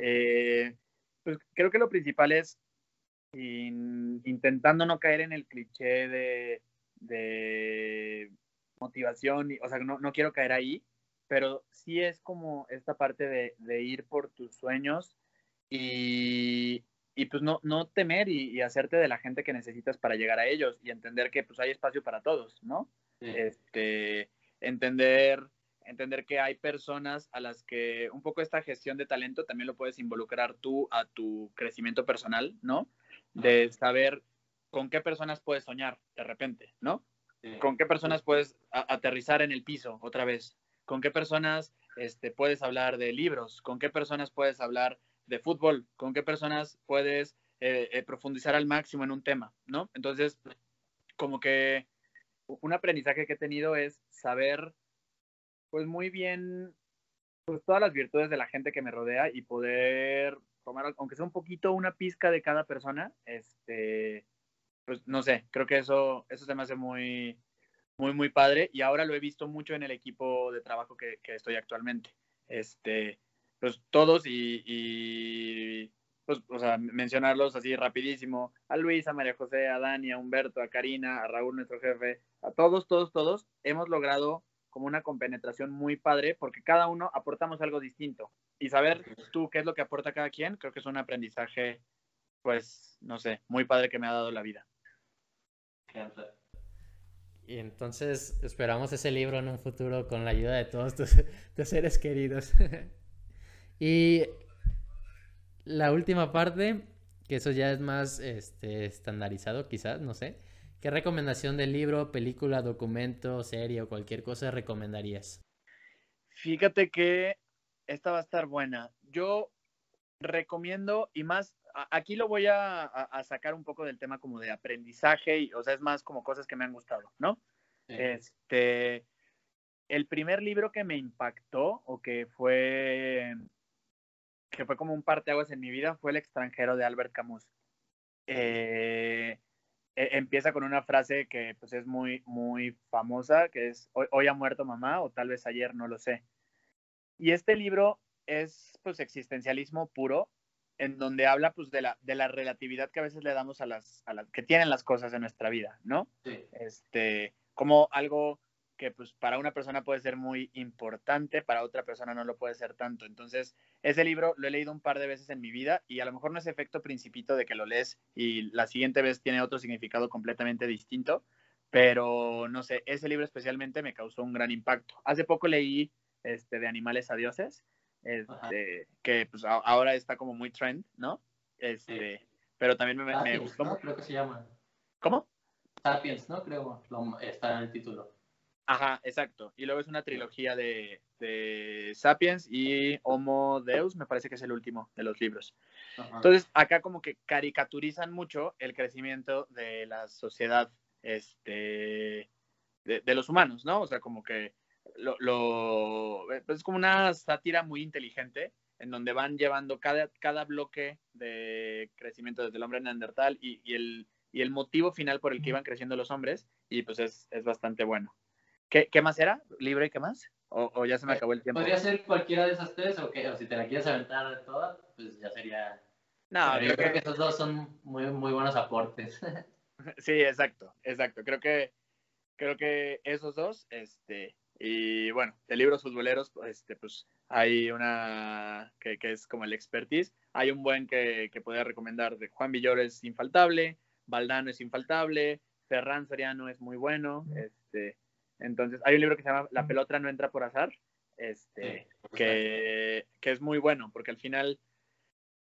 Eh, pues creo que lo principal es intentando no caer en el cliché de de motivación, o sea, no, no quiero caer ahí, pero sí es como esta parte de, de ir por tus sueños y, y pues no, no temer y, hacerte de la gente que necesitas para llegar a ellos y entender que pues hay espacio para todos, ¿no? Este, entender, entender que hay personas a las que un poco esta gestión de talento también lo puedes involucrar tú a tu crecimiento personal, ¿no? De saber con qué personas puedes soñar de repente, ¿no? ¿Con qué personas puedes aterrizar en el piso otra vez? ¿Con qué personas este, puedes hablar de libros? ¿Con qué personas puedes hablar de fútbol? ¿Con qué personas puedes eh, eh, profundizar al máximo en un tema, ¿no? Entonces, como que un aprendizaje que he tenido es saber, pues muy bien, pues todas las virtudes de la gente que me rodea y poder tomar, aunque sea un poquito, una pizca de cada persona, este, pues no sé, creo que eso, eso se me hace muy, muy, muy padre y ahora lo he visto mucho en el equipo de trabajo que, estoy actualmente. Este, pues todos y, pues, o sea, mencionarlos así rapidísimo, a Luis, a María José, a Dani, a Humberto, a Karina, a Raúl, nuestro jefe, a todos, todos, todos, hemos logrado como una compenetración muy padre porque cada uno aportamos algo distinto. Y saber tú qué es lo que aporta cada quien, creo que es un aprendizaje, pues, no sé, muy padre que me ha dado la vida. Y entonces esperamos ese libro en un futuro con la ayuda de todos tus, seres queridos. y la última parte, que eso ya es más este, estandarizado quizás, no sé. ¿Qué recomendación de libro, película, documento, serie o cualquier cosa recomendarías? Fíjate que esta va a estar buena. Yo recomiendo, y más aquí lo voy a, sacar un poco del tema como de aprendizaje, y, o sea, es más como cosas que me han gustado, ¿no? Este, el primer libro que me impactó o que fue, que fue como un parteaguas en mi vida fue El extranjero de Albert Camus. Eh, e, empieza con una frase que pues es muy, muy famosa, que es hoy, hoy ha muerto mamá o tal vez ayer, no lo sé. Y este libro es pues existencialismo puro en donde habla pues de la, de la relatividad que a veces le damos a las, a las que tienen las cosas en nuestra vida, ¿no? Sí. Este, como algo que pues para una persona puede ser muy importante, para otra persona no lo puede ser tanto. Entonces, ese libro lo he leído un par de veces en mi vida y a lo mejor no es efecto principito de que lo lees y la siguiente vez tiene otro significado completamente distinto, pero no sé, ese libro especialmente me causó un gran impacto. Hace poco leí este, de Animales a Dioses este, que pues ahora está como muy trend, ¿no? Este, pero también me, me gustó. Creo que se llama. ¿Cómo? Sapiens, ¿no? Creo, está en el título. Ajá, exacto. Y luego es una trilogía de, de Sapiens y Homo Deus, me parece que es el último de los libros. Entonces, acá como que caricaturizan mucho el crecimiento de la sociedad este, de, los humanos, ¿no? O sea, como que lo, lo pues es como una sátira muy inteligente en donde van llevando cada, cada bloque de crecimiento desde el hombre neandertal y, y, el, y el motivo final por el que iban creciendo los hombres, y pues es, es bastante bueno. ¿Qué, ¿Qué, más era? ¿Libre y qué más? ¿O, o ya se me acabó el tiempo? Podría ser cualquiera de esas tres, o, o si te la quieres aventar de todas, pues ya sería. No, yo creo que... esos dos son muy, muy buenos aportes. sí, exacto, exacto. Creo que, creo que esos dos, este, y bueno, de libros futboleros, este, pues hay una que, que es como el expertise. Hay un buen que, que podría recomendar de Juan Villor es infaltable, Valdano es infaltable, Ferran Soriano es muy bueno, este, entonces, hay un libro que se llama La pelota no entra por azar, este, que, que, es muy bueno, porque al final,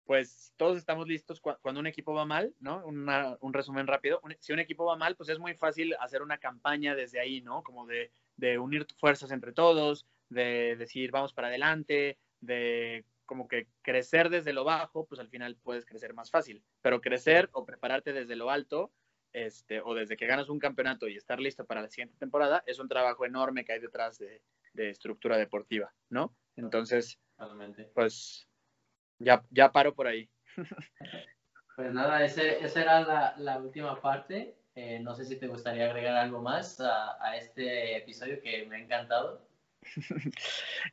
pues todos estamos listos cuando un equipo va mal, ¿no? un resumen rápido. si un equipo va mal, pues es muy fácil hacer una campaña desde ahí, ¿no? Como de, de unir fuerzas entre todos, de decir vamos para adelante, de como que crecer desde lo bajo, pues al final puedes crecer más fácil. Pero crecer o prepararte desde lo alto, este, o desde que ganas un campeonato y estar listo para la siguiente temporada, es un trabajo enorme que hay detrás de, estructura deportiva, ¿no? Entonces, pues ya, ya paro por ahí. Pues nada, ese, esa era la, última parte. Eh, no sé si te gustaría agregar algo más a, este episodio que me ha encantado.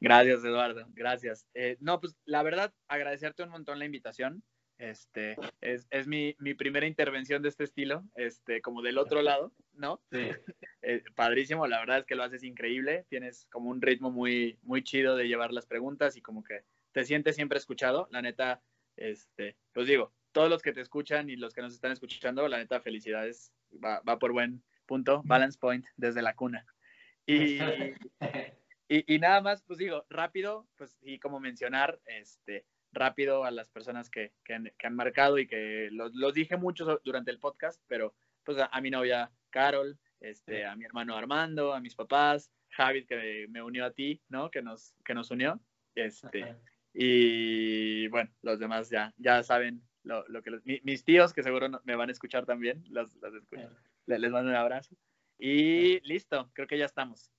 Gracias, Eduardo. Gracias. Eh, no, pues la verdad, agradecerte un montón la invitación. Este, es, es mi, mi, primera intervención de este estilo, este, como del otro lado, ¿no? Sí. Eh, padrísimo, la verdad es que lo haces increíble, tienes como un ritmo muy, muy chido de llevar las preguntas y como que te sientes siempre escuchado, la neta, este, pues digo, todos los que te escuchan y los que nos están escuchando, la neta, felicidades, va, va por buen punto, balance point desde la cuna. Y, y, y, nada más, pues digo, rápido, pues y como mencionar, este, rápido a las personas que, que, han, marcado y que los, dije mucho durante el podcast, pero pues a, mi novia Carol, este, a mi hermano Armando, a mis papás, Javi que me unió a ti, ¿no? Que nos, que nos unió. Este, y bueno, los demás ya, ya saben lo, lo que mis tíos, que seguro me van a escuchar también, los, los escucho. Les, les mando un abrazo. Y listo, creo que ya estamos.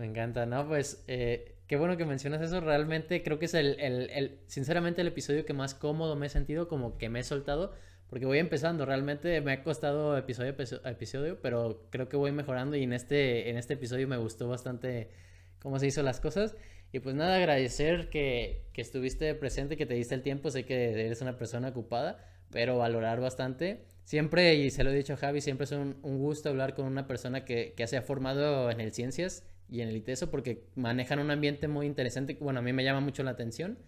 Me encanta, ¿no? Pues eh, qué bueno que mencionas eso. Realmente creo que es el, el, el, sinceramente, el episodio que más cómodo me he sentido, como que me he soltado, porque voy empezando. Realmente me ha costado episodio a episodio, pero creo que voy mejorando y en este, en este episodio me gustó bastante cómo se hizo las cosas. Y pues nada, agradecer que, que estuviste presente, que te diste el tiempo. Sé que eres una persona ocupada, pero valorar bastante. Siempre, y se lo he dicho a Javi, siempre es un, un gusto hablar con una persona que, que se ha formado en el ciencias y en el ITESO porque manejan un ambiente muy interesante, bueno, a mí me llama mucho la atención,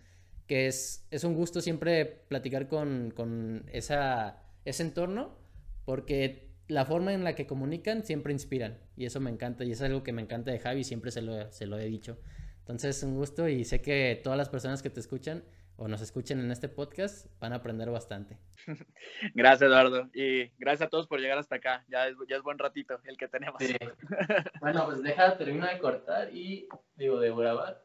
que es, es un gusto siempre platicar con, con esa, ese entorno porque la forma en la que comunican siempre inspiran y eso me encanta y es algo que me encanta de Javi, siempre se lo, se lo he dicho. Entonces, un gusto y sé que todas las personas que te escuchan o nos escuchen en este podcast van a aprender bastante. Gracias, Eduardo. Y gracias a todos por llegar hasta acá. Ya es, ya es buen ratito el que tenemos. bueno, pues deja, termina de cortar y digo, de grabar.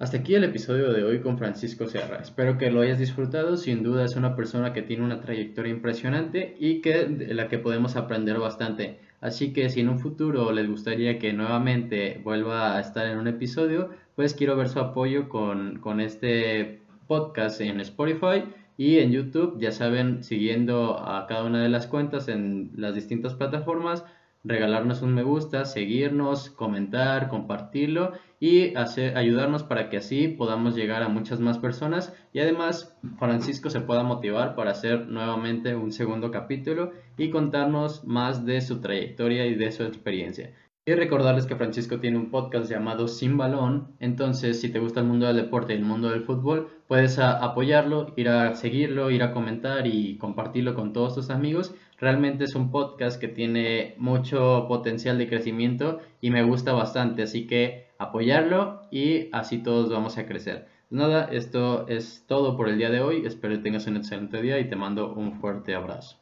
Hasta aquí el episodio de hoy con Francisco Serra. Espero que lo hayas disfrutado. Sin duda es una persona que tiene una trayectoria impresionante y que de la que podemos aprender bastante. Así que si en un futuro les gustaría que nuevamente vuelva a estar en un episodio, pues quiero ver su apoyo con, con este podcast en Spotify y en YouTube, ya saben, siguiendo a cada una de las cuentas en las distintas plataformas, regalarnos un me gusta, seguirnos, comentar, compartirlo y ayudarnos para que así podamos llegar a muchas más personas y además Francisco se pueda motivar para hacer nuevamente un segundo capítulo y contarnos más de su trayectoria y de su experiencia. Y recordarles que Francisco tiene un podcast llamado Sin Balón, entonces si te gusta el mundo del deporte y el mundo del fútbol, puedes apoyarlo, ir a seguirlo, ir a comentar y compartirlo con todos tus amigos. Realmente es un podcast que tiene mucho potencial de crecimiento y me gusta bastante, así que apoyarlo y así todos vamos a crecer. Nada, esto es todo por el día de hoy, espero que tengas un excelente día y te mando un fuerte abrazo.